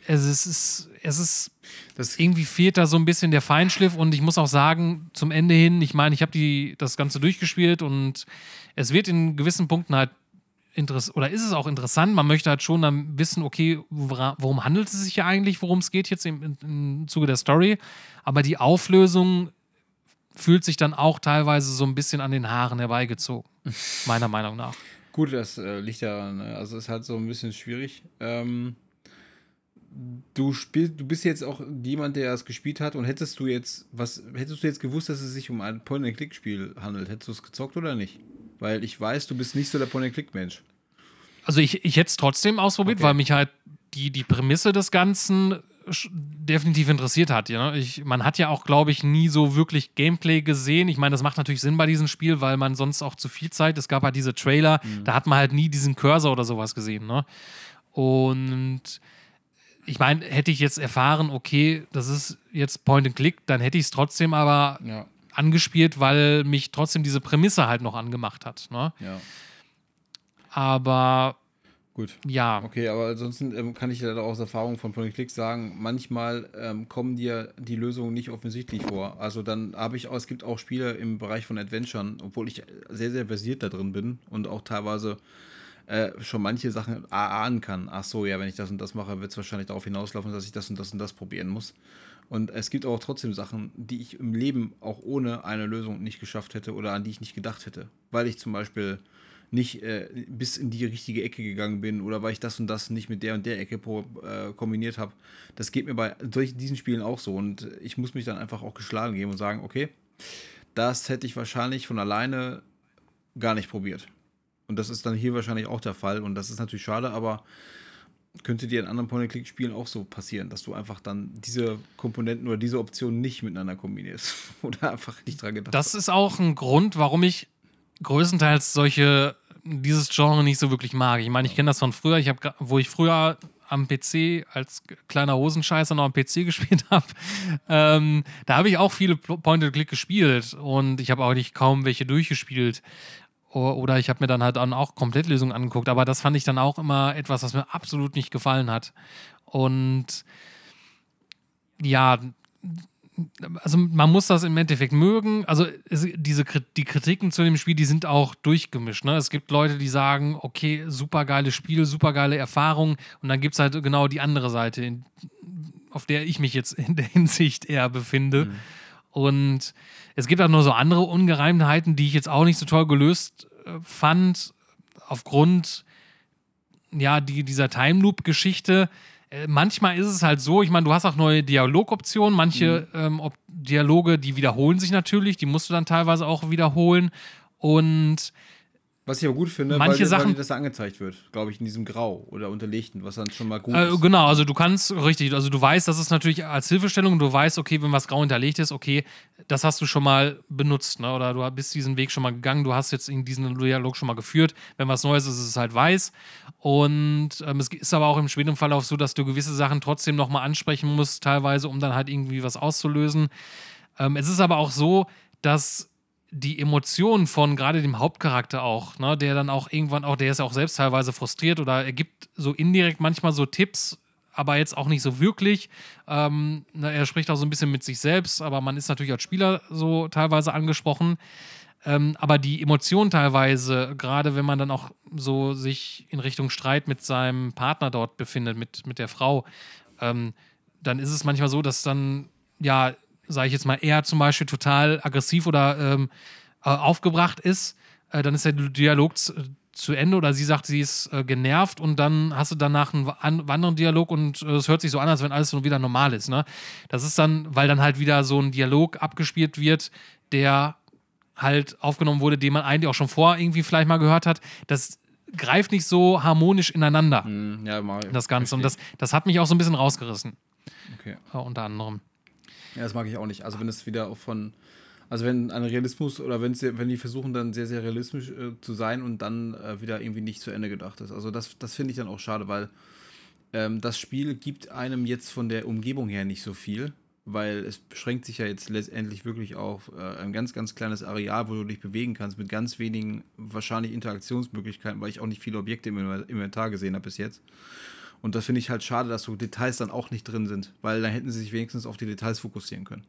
es ist, es ist, es ist Das, irgendwie fehlt da so ein bisschen der Feinschliff und ich muss auch sagen, zum Ende hin, ich meine, ich habe die das Ganze durchgespielt und es wird in gewissen Punkten halt interessant, oder ist es auch interessant, man möchte halt schon dann wissen, okay, worum handelt es sich hier eigentlich, worum es geht jetzt im, im, Zuge der Story, aber die Auflösung fühlt sich dann auch teilweise so ein bisschen an den Haaren herbeigezogen, meiner Meinung nach. Gut, das äh, liegt daran. Ne? Also ist halt so ein bisschen schwierig. Ähm, du spielst, du bist jetzt auch jemand, der es gespielt hat und hättest du jetzt, was, hättest du jetzt gewusst, dass es sich um ein Point-and-Click-Spiel handelt, hättest du es gezockt oder nicht? Weil ich weiß, du bist nicht so der Point-and-Click-Mensch. Also ich, ich hätte es trotzdem ausprobiert, Okay. weil mich halt die, die Prämisse des Ganzen definitiv interessiert hat. Ja? Ich, man hat ja auch, glaube ich, nie so wirklich Gameplay gesehen. Ich meine, das macht natürlich Sinn bei diesem Spiel, weil man sonst auch zu viel Zeit, es gab halt diese Trailer, da hat man halt nie diesen Cursor oder sowas gesehen. Ne? Und ich meine, hätte ich jetzt erfahren, okay, das ist jetzt Point and Click, dann hätte ich es trotzdem aber Ja, angespielt, weil mich trotzdem diese Prämisse halt noch angemacht hat. Ne? ja. Aber Gut. ja, Okay, aber ansonsten ähm, kann ich leider aus Erfahrung von Point-and-Click sagen, manchmal ähm, kommen dir die Lösungen nicht offensichtlich vor. Also dann habe ich auch, es gibt auch Spiele im Bereich von Adventuren, obwohl ich sehr, sehr versiert da drin bin und auch teilweise äh, schon manche Sachen ahnen kann. Ach so, ja, wenn ich das und das mache, wird es wahrscheinlich darauf hinauslaufen, dass ich das und das und das probieren muss. Und es gibt auch trotzdem Sachen, die ich im Leben auch ohne eine Lösung nicht geschafft hätte oder an die ich nicht gedacht hätte. Weil ich zum Beispiel nicht äh, bis in die richtige Ecke gegangen bin oder weil ich das und das nicht mit der und der Ecke pro, äh, kombiniert habe. Das geht mir bei solchen, diesen Spielen auch so. Und ich muss mich dann einfach auch geschlagen geben und sagen, okay, das hätte ich wahrscheinlich von alleine gar nicht probiert. Und das ist dann hier wahrscheinlich auch der Fall. Und das ist natürlich schade, aber könnte dir in anderen Point-and-Click-Spielen auch so passieren, dass du einfach dann diese Komponenten oder diese Optionen nicht miteinander kombinierst [LAUGHS] oder einfach nicht dran gedacht Das ist auch ein Grund, warum ich größtenteils solche dieses Genre nicht so wirklich mag. Ich meine, ich kenne das von früher. Ich habe, wo ich früher am PC als kleiner Hosenscheißer noch am PC [LAUGHS] gespielt habe, ähm, da habe ich auch viele Point-and-Click gespielt und ich habe auch nicht kaum welche durchgespielt. Oder ich habe mir dann halt dann auch Komplettlösungen angeguckt, aber das fand ich dann auch immer etwas, was mir absolut nicht gefallen hat. Und ja, also man muss das im Endeffekt mögen. Also es, diese die Kritiken zu dem Spiel, die sind auch durchgemischt. Ne? Es gibt Leute, die sagen, okay, super geiles Spiel, super geile Erfahrung. Und dann gibt es halt genau die andere Seite, auf der ich mich jetzt in der Hinsicht eher befinde. Und es gibt auch nur so andere Ungereimtheiten, die ich jetzt auch nicht so toll gelöst äh, fand, aufgrund ja, die, dieser Time Loop-Geschichte, äh, manchmal ist es halt so, ich meine, du hast auch neue Dialogoptionen, manche Mhm. ähm, Dialoge, die wiederholen sich natürlich, die musst du dann teilweise auch wiederholen. Und Was ich aber gut finde, Manche weil, Sachen- weil das da angezeigt wird, glaube ich, in diesem Grau oder unterlegten, was dann schon mal gut Äh, ist. genau, also du kannst, richtig, also du weißt, das ist natürlich als Hilfestellung, du weißt, okay, wenn was grau hinterlegt ist, okay, das hast du schon mal benutzt, ne? oder du bist diesen Weg schon mal gegangen, du hast jetzt in diesen Dialog schon mal geführt. Wenn was Neues ist, ist es halt weiß. Und ähm, es ist aber auch im späteren Verlauf so, dass du gewisse Sachen trotzdem nochmal ansprechen musst, teilweise, um dann halt irgendwie was auszulösen. Ähm, es ist aber auch so, dass die Emotionen von gerade dem Hauptcharakter auch, ne, der dann auch irgendwann auch, der ist ja auch selbst teilweise frustriert oder er gibt so indirekt manchmal so Tipps, aber jetzt auch nicht so wirklich. Ähm, ne, er spricht auch so ein bisschen mit sich selbst, aber man ist natürlich als Spieler so teilweise angesprochen. Ähm, aber die Emotionen teilweise, gerade wenn man dann auch so sich in Richtung Streit mit seinem Partner dort befindet, mit, mit der Frau, ähm, dann ist es manchmal so, dass dann, ja, sage ich jetzt mal, er zum Beispiel total aggressiv oder ähm, äh, aufgebracht ist. Äh, dann ist der Dialog zu, zu Ende oder sie sagt, sie ist äh, genervt und dann hast du danach einen an, anderen Dialog und äh, es hört sich so an, als wenn alles wieder normal ist. Ne? Das ist dann, weil dann halt wieder so ein Dialog abgespielt wird, der halt aufgenommen wurde, den man eigentlich auch schon vor irgendwie vielleicht mal gehört hat. Das greift nicht so harmonisch ineinander, Hm, ja, mal, das Ganze. Und verstehe. das, das hat mich auch so ein bisschen rausgerissen, Okay. äh, unter anderem. Ja, das mag ich auch nicht. Also wenn es wieder auch von, also wenn ein Realismus oder wenn sie, wenn die versuchen dann sehr, sehr realistisch äh, zu sein und dann äh, wieder irgendwie nicht zu Ende gedacht ist. Also das, das finde ich dann auch schade, weil ähm, das Spiel gibt einem jetzt von der Umgebung her nicht so viel, weil es beschränkt sich ja jetzt letztendlich wirklich auf äh, ein ganz, ganz kleines Areal, wo du dich bewegen kannst, mit ganz wenigen wahrscheinlich Interaktionsmöglichkeiten, weil ich auch nicht viele Objekte im Inven- Inventar gesehen habe bis jetzt. Und das finde ich halt schade, dass so Details dann auch nicht drin sind, weil dann hätten sie sich wenigstens auf die Details fokussieren können.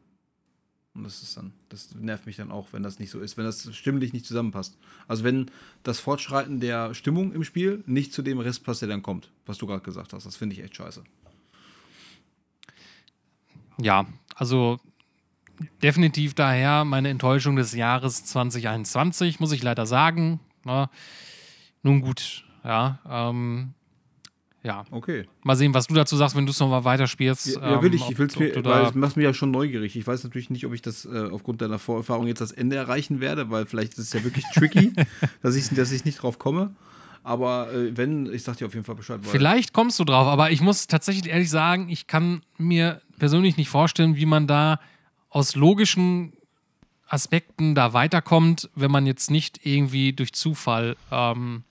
Und das ist dann, das nervt mich dann auch, wenn das nicht so ist, wenn das stimmlich nicht zusammenpasst. Also wenn das Fortschreiten der Stimmung im Spiel nicht zu dem Rest passt, der dann kommt, was du gerade gesagt hast. Das finde ich echt scheiße. Ja, also definitiv daher meine Enttäuschung des Jahres 2021, muss ich leider sagen. Na, nun gut, ja. Ähm, ja, Okay. mal sehen, was du dazu sagst, wenn du es nochmal weiterspielst. Ja, ja will ähm, ich. ob- Ich will's ob mir, du weil es macht mich ja schon neugierig. Ich weiß natürlich nicht, ob ich das äh, aufgrund deiner Vorerfahrung jetzt das Ende erreichen werde, weil vielleicht ist es ja wirklich tricky, [LAUGHS] dass ich, dass ich nicht drauf komme. Aber äh, wenn, ich sag dir auf jeden Fall Bescheid. Weil Vielleicht kommst du drauf, aber ich muss tatsächlich ehrlich sagen, ich kann mir persönlich nicht vorstellen, wie man da aus logischen Aspekten da weiterkommt, wenn man jetzt nicht irgendwie durch Zufall. Ähm,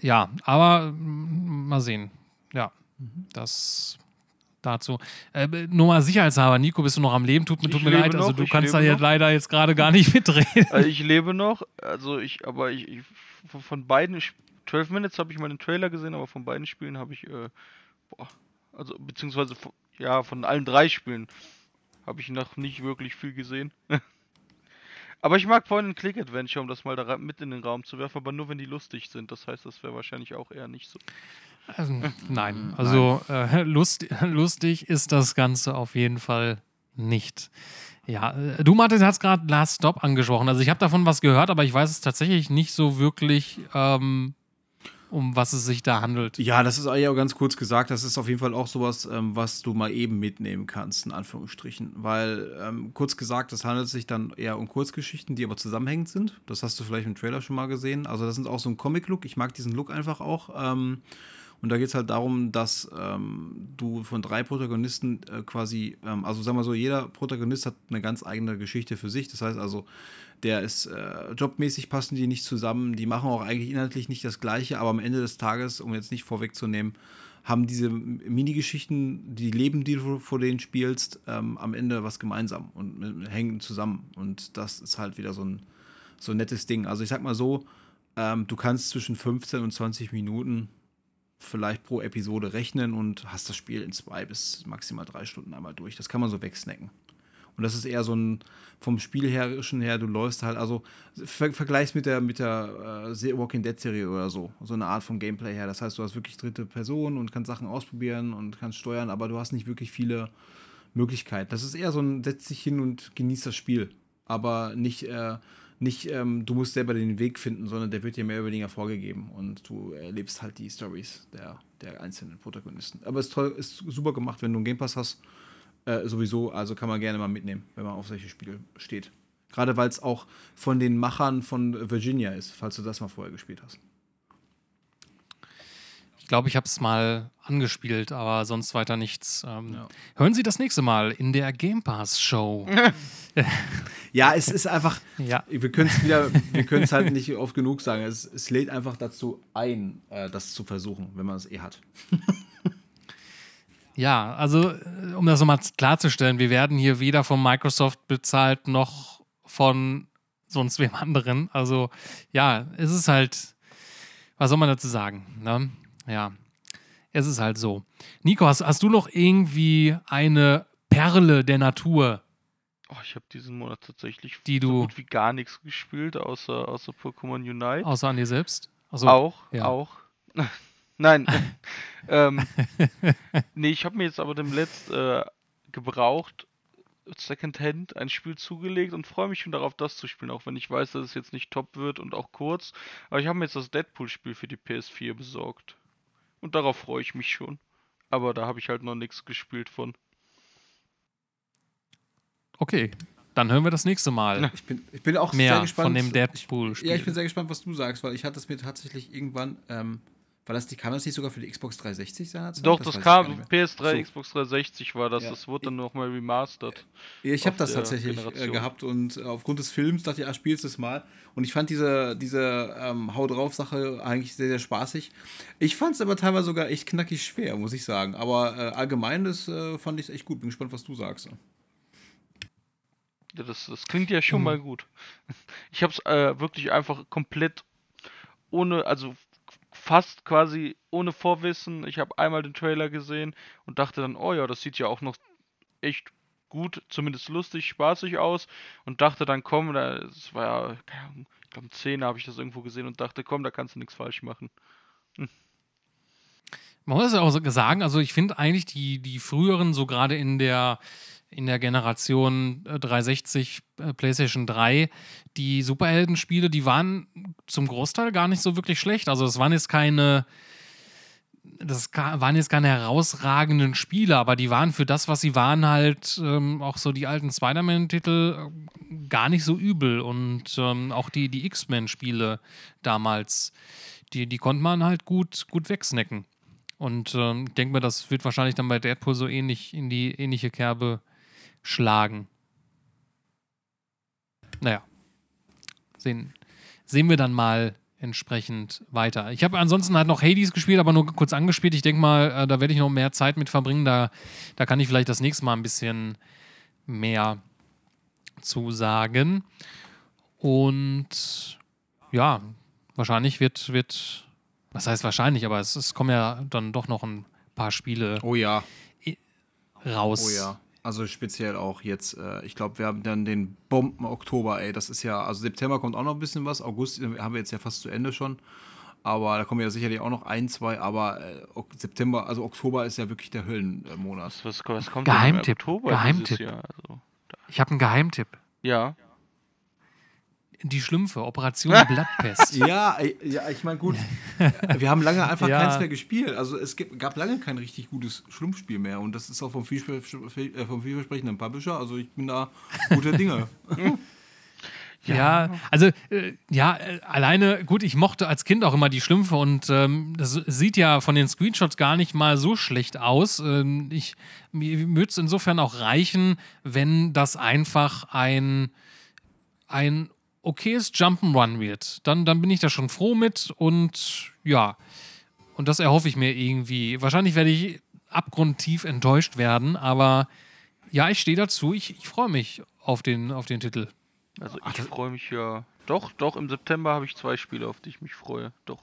ja, aber mm, mal sehen. Ja, das dazu. Äh, nur mal sicherheitshalber, Nico, bist du noch am Leben? Tut, tut mir leid, also noch, du ich kannst da jetzt leider jetzt gerade gar nicht mitreden. Also ich lebe noch, also ich, aber ich, ich von- beiden, Sp- 12 Minutes habe ich mal den Trailer gesehen, aber von beiden Spielen habe ich, äh, boah, also beziehungsweise, ja, von allen drei Spielen habe ich noch nicht wirklich viel gesehen. [LAUGHS] aber ich mag Point and Click Adventure, um das mal da mit in den Raum zu werfen, aber nur wenn die lustig sind. Das heißt, das wäre wahrscheinlich auch eher nicht so. Also, [LAUGHS] nein, also Äh, [LAUGHS] lust, [LAUGHS] lustig ist das Ganze auf jeden Fall nicht. Ja, äh, du, Martin, hast gerade Last Stop angesprochen. Also ich habe davon was gehört, aber ich weiß es tatsächlich nicht so wirklich, ähm, um was es sich da handelt. Ja, das ist ja auch ganz kurz gesagt. Das ist auf jeden Fall auch sowas, ähm, was du mal eben mitnehmen kannst, in Anführungsstrichen. Weil, ähm, kurz gesagt, es handelt sich dann eher um Kurzgeschichten, die aber zusammenhängend sind. Das hast du vielleicht im Trailer schon mal gesehen. Also, das ist auch so ein Comic-Look. Ich mag diesen Look einfach auch. Ähm, und da geht es halt darum, dass ähm, du von drei Protagonisten äh, quasi, ähm, also sagen wir so, jeder Protagonist hat eine ganz eigene Geschichte für sich. Das heißt also, der ist äh, jobmäßig passen die nicht zusammen, die machen auch eigentlich inhaltlich nicht das Gleiche, aber am Ende des Tages, um jetzt nicht vorwegzunehmen, haben diese Minigeschichten, die Leben, die du vor denen spielst, ähm, am Ende was gemeinsam und hängen zusammen. Und das ist halt wieder so ein, so ein nettes Ding. Also ich sag mal so, ähm, du kannst zwischen 15 und 20 Minuten vielleicht pro Episode rechnen und hast das Spiel in zwei bis maximal drei Stunden einmal durch. Das kann man so wegsnacken. Und das ist eher so ein, vom Spielherrischen her, du läufst halt, also ver vergleichst mit der, mit der äh, Walking Dead Serie oder so, so eine Art von Gameplay her. Das heißt, du hast wirklich dritte Person und kannst Sachen ausprobieren und kannst steuern, aber du hast nicht wirklich viele Möglichkeiten. Das ist eher so ein, setz dich hin und genieß das Spiel, aber nicht, äh, nicht, ähm, du musst selber den Weg finden, sondern der wird dir mehr oder weniger vorgegeben und du erlebst halt die Stories der, der einzelnen Protagonisten. Aber es ist toll, ist super gemacht, wenn du einen Game Pass hast. Äh, sowieso, also kann man gerne mal mitnehmen, wenn man auf solche Spiele steht. Gerade weil es auch von den Machern von Virginia ist, falls du das mal vorher gespielt hast. Ich glaube, ich habe es mal angespielt, aber sonst weiter nichts. Ähm, Ja. Hören Sie das nächste Mal in der Game Pass Show. [LAUGHS] Ja, es ist einfach, ja. wir können es wieder, wir können es halt nicht oft genug sagen. Es, es lädt einfach dazu ein, äh, das zu versuchen, wenn man es eh hat. [LAUGHS] Ja, also äh, um das nochmal klarzustellen, wir werden hier weder von Microsoft bezahlt noch von sonst wem anderen. Also ja, es ist halt, was soll man dazu sagen? Ne? Ja, es ist halt so. Nico, hast, hast du noch irgendwie eine Perle der Natur, Oh, ich habe diesen Monat tatsächlich Die so du- gut wie gar nichts gespielt, außer, außer Pokémon Unite. außer an dir selbst? Also, auch, ja. auch. [LAUGHS] Nein. [LAUGHS] ähm, nee, ich habe mir jetzt aber demletzt äh, gebraucht Secondhand ein Spiel zugelegt und freue mich schon darauf, das zu spielen, auch wenn ich weiß, dass es jetzt nicht top wird und auch kurz. Aber ich habe mir jetzt das Deadpool-Spiel für die PS4 besorgt. Und darauf freue ich mich schon. Aber da habe ich halt noch nichts gespielt von. Okay, dann hören wir das nächste Mal Ich bin, ich bin auch mehr sehr gespannt. von dem Deadpool-Spiel. ja, ich bin sehr gespannt, was du sagst, weil ich hatte es mir tatsächlich irgendwann, ähm, war das, die, kam das nicht sogar für die Xbox 360 seinerzeit? Doch, das, ich kam, gar nicht PS3, So. Xbox 360 war das. Ja. Das wurde dann nochmal remastered. Ich habe das tatsächlich äh, Generation. gehabt und äh, aufgrund des Films dachte ich, ah, spielst es mal. Und ich fand diese, diese ähm, Hau drauf Sache eigentlich sehr, sehr spaßig. Ich fand es aber teilweise sogar echt knackig schwer, muss ich sagen. Aber äh, allgemein das äh, fand ich echt gut. Bin gespannt, was du sagst. Ja, das, das klingt ja schon Mhm. mal gut. [LAUGHS] Ich habe es äh, wirklich einfach komplett ohne, also fast quasi ohne Vorwissen. Ich habe einmal den Trailer gesehen und dachte dann, oh ja, das sieht ja auch noch echt gut, zumindest lustig, spaßig aus. Und dachte dann, komm, das war ja, keine Ahnung, ich glaube, um 10 habe ich das irgendwo gesehen und dachte, komm, da kannst du nichts falsch machen. Man muss ja auch sagen, also ich finde eigentlich die, die früheren, so gerade in der, in der Generation äh, 360, äh, PlayStation 3, die Superheldenspiele, die waren zum Großteil gar nicht so wirklich schlecht. Also es waren jetzt keine, das waren jetzt keine herausragenden Spiele, aber die waren für das, was sie waren, halt ähm, auch so die alten Spider-Man-Titel äh, gar nicht so übel. Und ähm, auch die, die X-Men-Spiele damals, die, die konnte man halt gut, gut wegsnacken. Und ähm, ich denke mir, das wird wahrscheinlich dann bei Deadpool so ähnlich in die ähnliche Kerbe schlagen. Naja. Sehen, sehen wir dann mal entsprechend weiter. Ich habe ansonsten halt noch Hades gespielt, aber nur kurz angespielt. Ich denke mal, äh, da werde ich noch mehr Zeit mit verbringen. Da, da kann ich vielleicht das nächste Mal ein bisschen mehr zu sagen. Und ja, wahrscheinlich wird, wird was heißt wahrscheinlich, aber es, es kommen ja dann doch noch ein paar Spiele Oh ja, raus. oh ja. Also speziell auch jetzt, äh, ich glaube, wir haben dann den Bomben Oktober, ey. Das ist ja, also September kommt auch noch ein bisschen was, August äh, haben wir jetzt ja fast zu Ende schon. Aber da kommen ja sicherlich auch noch ein, zwei, aber äh, September, also Oktober ist ja wirklich der Höllenmonat. Was, was, was kommt Geheimtipp, Geheimtipp. Jahr? Also, Ich habe einen Geheimtipp. ja. Die Schlümpfe, Operation [LAUGHS] Blattpest. Ja, ey, ja, ich meine, gut, [LAUGHS] wir haben lange einfach Ja. keins mehr gespielt. Also es gab lange kein richtig gutes Schlumpfspiel mehr und das ist auch vom, vielspre äh, vom vielversprechenden Publisher. Also ich bin da guter Dinge. [LAUGHS] Ja, also äh, ja, äh, alleine, gut, ich mochte als Kind auch immer die Schlümpfe und ähm, das sieht ja von den Screenshots gar nicht mal so schlecht aus. Ähm, ich, mir würde es insofern auch reichen, wenn das einfach ein, ein okayes Jump'n'Run wird. Dann, dann bin ich da schon froh mit und ja, und das erhoffe ich mir irgendwie. Wahrscheinlich werde ich abgrundtief enttäuscht werden, aber ja, ich stehe dazu. Ich, ich freue mich auf den, auf den Titel. Also ich freue mich ja. Doch, doch, im September habe ich zwei Spiele, auf die ich mich freue. Doch.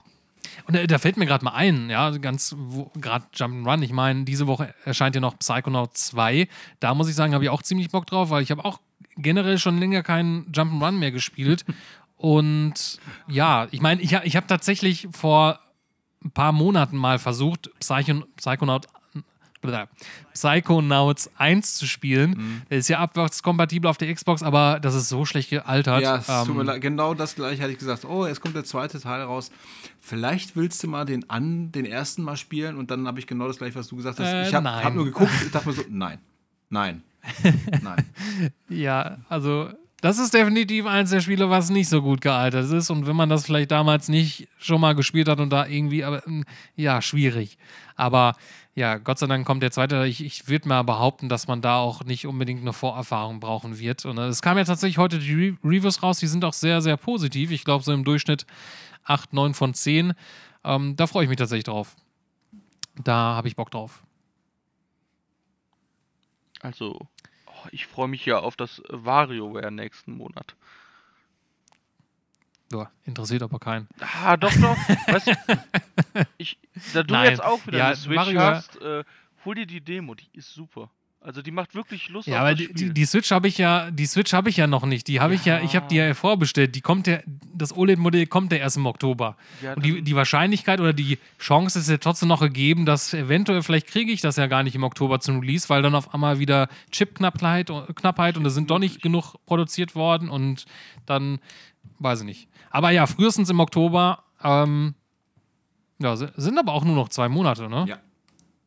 Und äh, da fällt mir gerade mal ein, ja, ganz gerade Jump'n'Run. Ich meine, diese Woche erscheint ja noch Psychonaut 2. Da muss ich sagen, habe ich auch ziemlich Bock drauf, weil ich habe auch generell schon länger keinen Jump'n'Run mehr gespielt. Und ja, ich meine, ich, ich habe tatsächlich vor ein paar Monaten mal versucht, Psychon Psychonaut Psychonauts 1 zu spielen. Mhm. Der ist ja abwärtskompatibel auf der Xbox, aber das ist so schlecht gealtert. Ja, es tut mir Ähm, leid. genau das gleiche hatte ich gesagt. Oh, jetzt kommt der zweite Teil raus. Vielleicht willst du mal den an, den ersten mal spielen und dann habe ich genau das gleiche, was du gesagt hast. Äh, ich habe hab nur geguckt, ich dachte mir so, nein, nein, nein. [LAUGHS] Ja, also das ist definitiv eins der Spiele, was nicht so gut gealtert ist. Und wenn man das vielleicht damals nicht schon mal gespielt hat und da irgendwie, aber ähm, ja, schwierig. Aber ja, Gott sei Dank kommt der zweite. Ich, ich würde mal behaupten, dass man da auch nicht unbedingt eine Vorerfahrung brauchen wird. Und äh, es kam ja tatsächlich heute die Re Reviews raus, die sind auch sehr, sehr positiv. Ich glaube, so im Durchschnitt 8, 9 von 10. Ähm, da freue ich mich tatsächlich drauf. Da habe ich Bock drauf. Also, ich freue mich ja auf das WarioWare nächsten Monat. Ja, interessiert aber keinen. Ah, doch, doch. weißt du, [LAUGHS] ich, da du Nein. jetzt auch wieder Ja, eine Switch Mario- hast, äh, hol dir die Demo, die ist super. Also die macht wirklich Lust Ja, auf aber das die, Spiel. die, die Switch habe ich ja, die Switch habe ich ja noch nicht. Die habe ich ja, ich habe die ja vorbestellt. Die kommt ja, das OLED-Modell kommt ja erst im Oktober. Ja, Und die, die Wahrscheinlichkeit oder die Chance ist ja trotzdem noch gegeben, dass eventuell, vielleicht kriege ich das ja gar nicht im Oktober zum Release, weil dann auf einmal wieder Chip-Knappheit Knappheit und es sind doch nicht genug produziert worden und dann, weiß ich nicht. Aber ja, frühestens im Oktober, ähm, ja, si- sind aber auch nur noch zwei Monate, ne? Ja.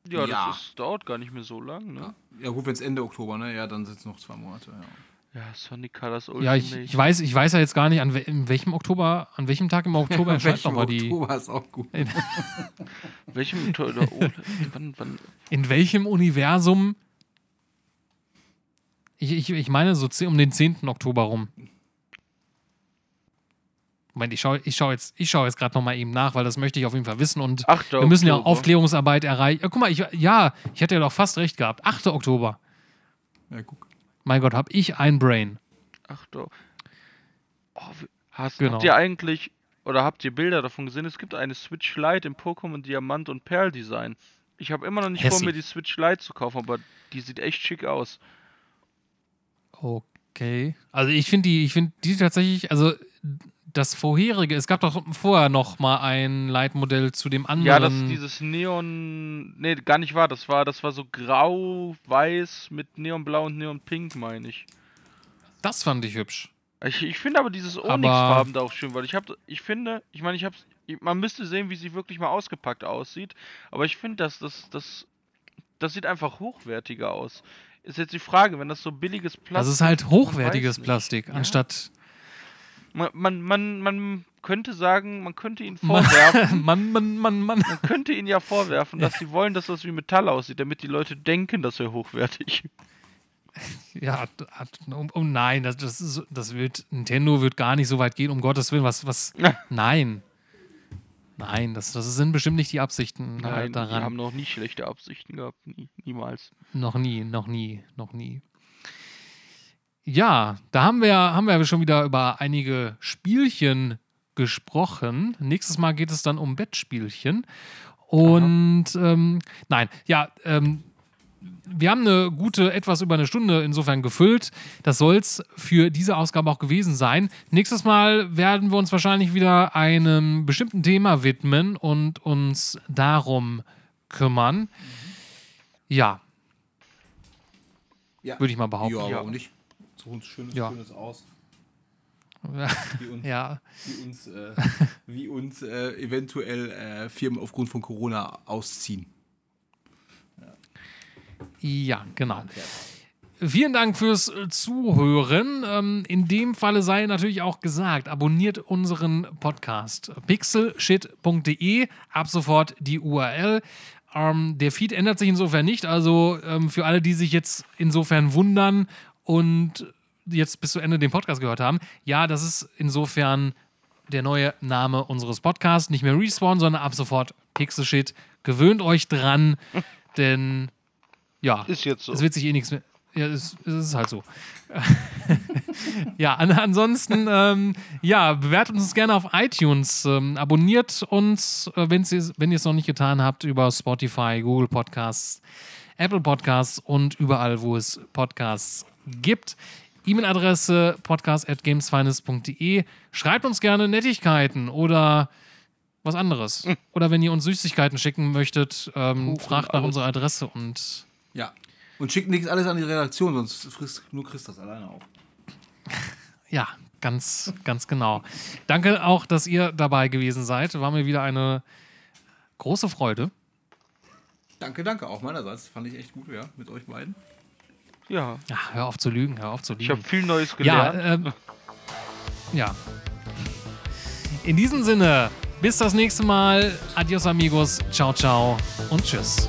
Ja, das Ja. Ist, dauert gar nicht mehr so lang, ne? Ja, gut, wenn es Ende Oktober, ne? Ja, dann sind es noch zwei Monate. Ja. Ja, Sonic Colors Ultimate. Ja, ich, ich, weiß, ich weiß ja jetzt gar nicht, an we in welchem Oktober, an welchem Tag im Oktober [LAUGHS] erscheint nochmal die. Oktober ist auch gut. [LAUGHS] Welchem To- oder oh, wann, wann, In welchem Universum? Ich, ich, ich meine so um den 10. Oktober rum. Moment, ich schaue ich schau jetzt, ich schau jetzt gerade nochmal eben nach, weil das möchte ich auf jeden Fall wissen und 8. wir müssen ja Oktober. Aufklärungsarbeit erreichen. Ja, guck mal, ich, ja, ich hätte ja doch fast recht gehabt. 8. Oktober. Ja, guck. Mein Gott, hab ich ein Brain. Ach doch. Oh, hast, Genau. Habt ihr eigentlich, oder habt ihr Bilder davon gesehen? Es gibt eine Switch Lite im Pokémon Diamant und Perl Design. Ich habe immer noch nicht vor, Hässlich. mir die Switch Lite zu kaufen, aber die sieht echt schick aus. Okay. Also ich finde die, ich finde die tatsächlich, also das vorherige, es gab doch vorher noch mal ein Leitmodell zu dem anderen. Ja, das ist dieses Neon. Nee, gar nicht wahr. Das war, das war so grau, weiß mit Neonblau und Neonpink, meine ich. das fand ich hübsch. Ich, ich finde aber dieses Onyx-Farben da auch schön, weil ich habe, ich finde, ich meine, ich habe, man müsste sehen, wie sie wirklich mal ausgepackt aussieht, aber ich finde, dass das, das, das sieht einfach hochwertiger aus. Ist jetzt die Frage, wenn das so billiges Plastik. Das ist halt hochwertiges. Plastik, Ja. anstatt Man, man, man, man könnte sagen, man könnte ihnen [LAUGHS] Man- vorwerfen, Mann, Mann, Mann, Mann. man könnte ihnen ja vorwerfen, dass [LAUGHS] sie wollen, dass das wie Metall aussieht, damit die Leute denken, das wäre hochwertig. [LAUGHS] Ja, um nein, das, das, das wird, Nintendo wird gar nicht so weit gehen, um Gottes Willen, was, was, nein. Nein, das, das sind bestimmt nicht die Absichten äh, Nein, die daran. haben noch nie schlechte Absichten gehabt, nie, niemals. Noch nie, noch nie, noch nie. Ja, da haben wir, haben wir schon wieder über einige Spielchen gesprochen. Nächstes Mal geht es dann um Bettspielchen. Und ähm, nein, ja, ähm, wir haben eine gute, etwas über eine Stunde insofern gefüllt. Das soll es für diese Ausgabe auch gewesen sein. Nächstes Mal werden wir uns wahrscheinlich wieder einem bestimmten Thema widmen und uns darum kümmern. Ja, Ja. würde ich mal behaupten. Ja, Ja. warum nicht? So uns schönes, Ja. schönes aus. Wie uns, ja. wie uns, äh, wie uns äh, eventuell äh, Firmen aufgrund von Corona ausziehen. Ja, genau. Vielen Dank fürs äh, Zuhören. Ähm, in dem Falle sei natürlich auch gesagt, abonniert unseren Podcast pixelshit.de, ab sofort die URL. Ähm, der Feed ändert sich insofern nicht, also ähm, für alle, die sich jetzt insofern wundern und jetzt bis zu Ende den Podcast gehört haben, ja, das ist insofern der neue Name unseres Podcasts. Nicht mehr Respawn, sondern ab sofort Pixelshit. Gewöhnt euch dran, [LAUGHS] denn ja, Ist jetzt so. es wird sich eh nichts mehr. Ja, es, es ist halt so. [LAUGHS] ja, an, ansonsten, ähm, ja, bewertet uns gerne auf iTunes. Ähm, abonniert uns, äh, wenn ihr es noch nicht getan habt, über Spotify, Google Podcasts, Apple Podcasts und überall, wo es Podcasts gibt. E-Mail-Adresse podcast.gamesfinest.de. Schreibt uns gerne Nettigkeiten oder was anderes. Oder wenn ihr uns Süßigkeiten schicken möchtet, ähm, Kuchen, fragt nach unserer Adresse und Ja. Und schickt nichts alles an die Redaktion, sonst frisst nur Chris das alleine auf. [LAUGHS] ja, ganz, ganz genau. Danke auch, dass ihr dabei gewesen seid. War mir wieder eine große Freude. Danke, danke. Auch meinerseits. Fand ich echt gut, ja, mit euch beiden. Ja, Ja, hör auf zu lügen, hör auf zu ich habe lügen. viel Neues Ja, gelernt. ähm, ja. In diesem Sinne, bis das nächste Mal. Adios amigos, ciao, ciao und tschüss.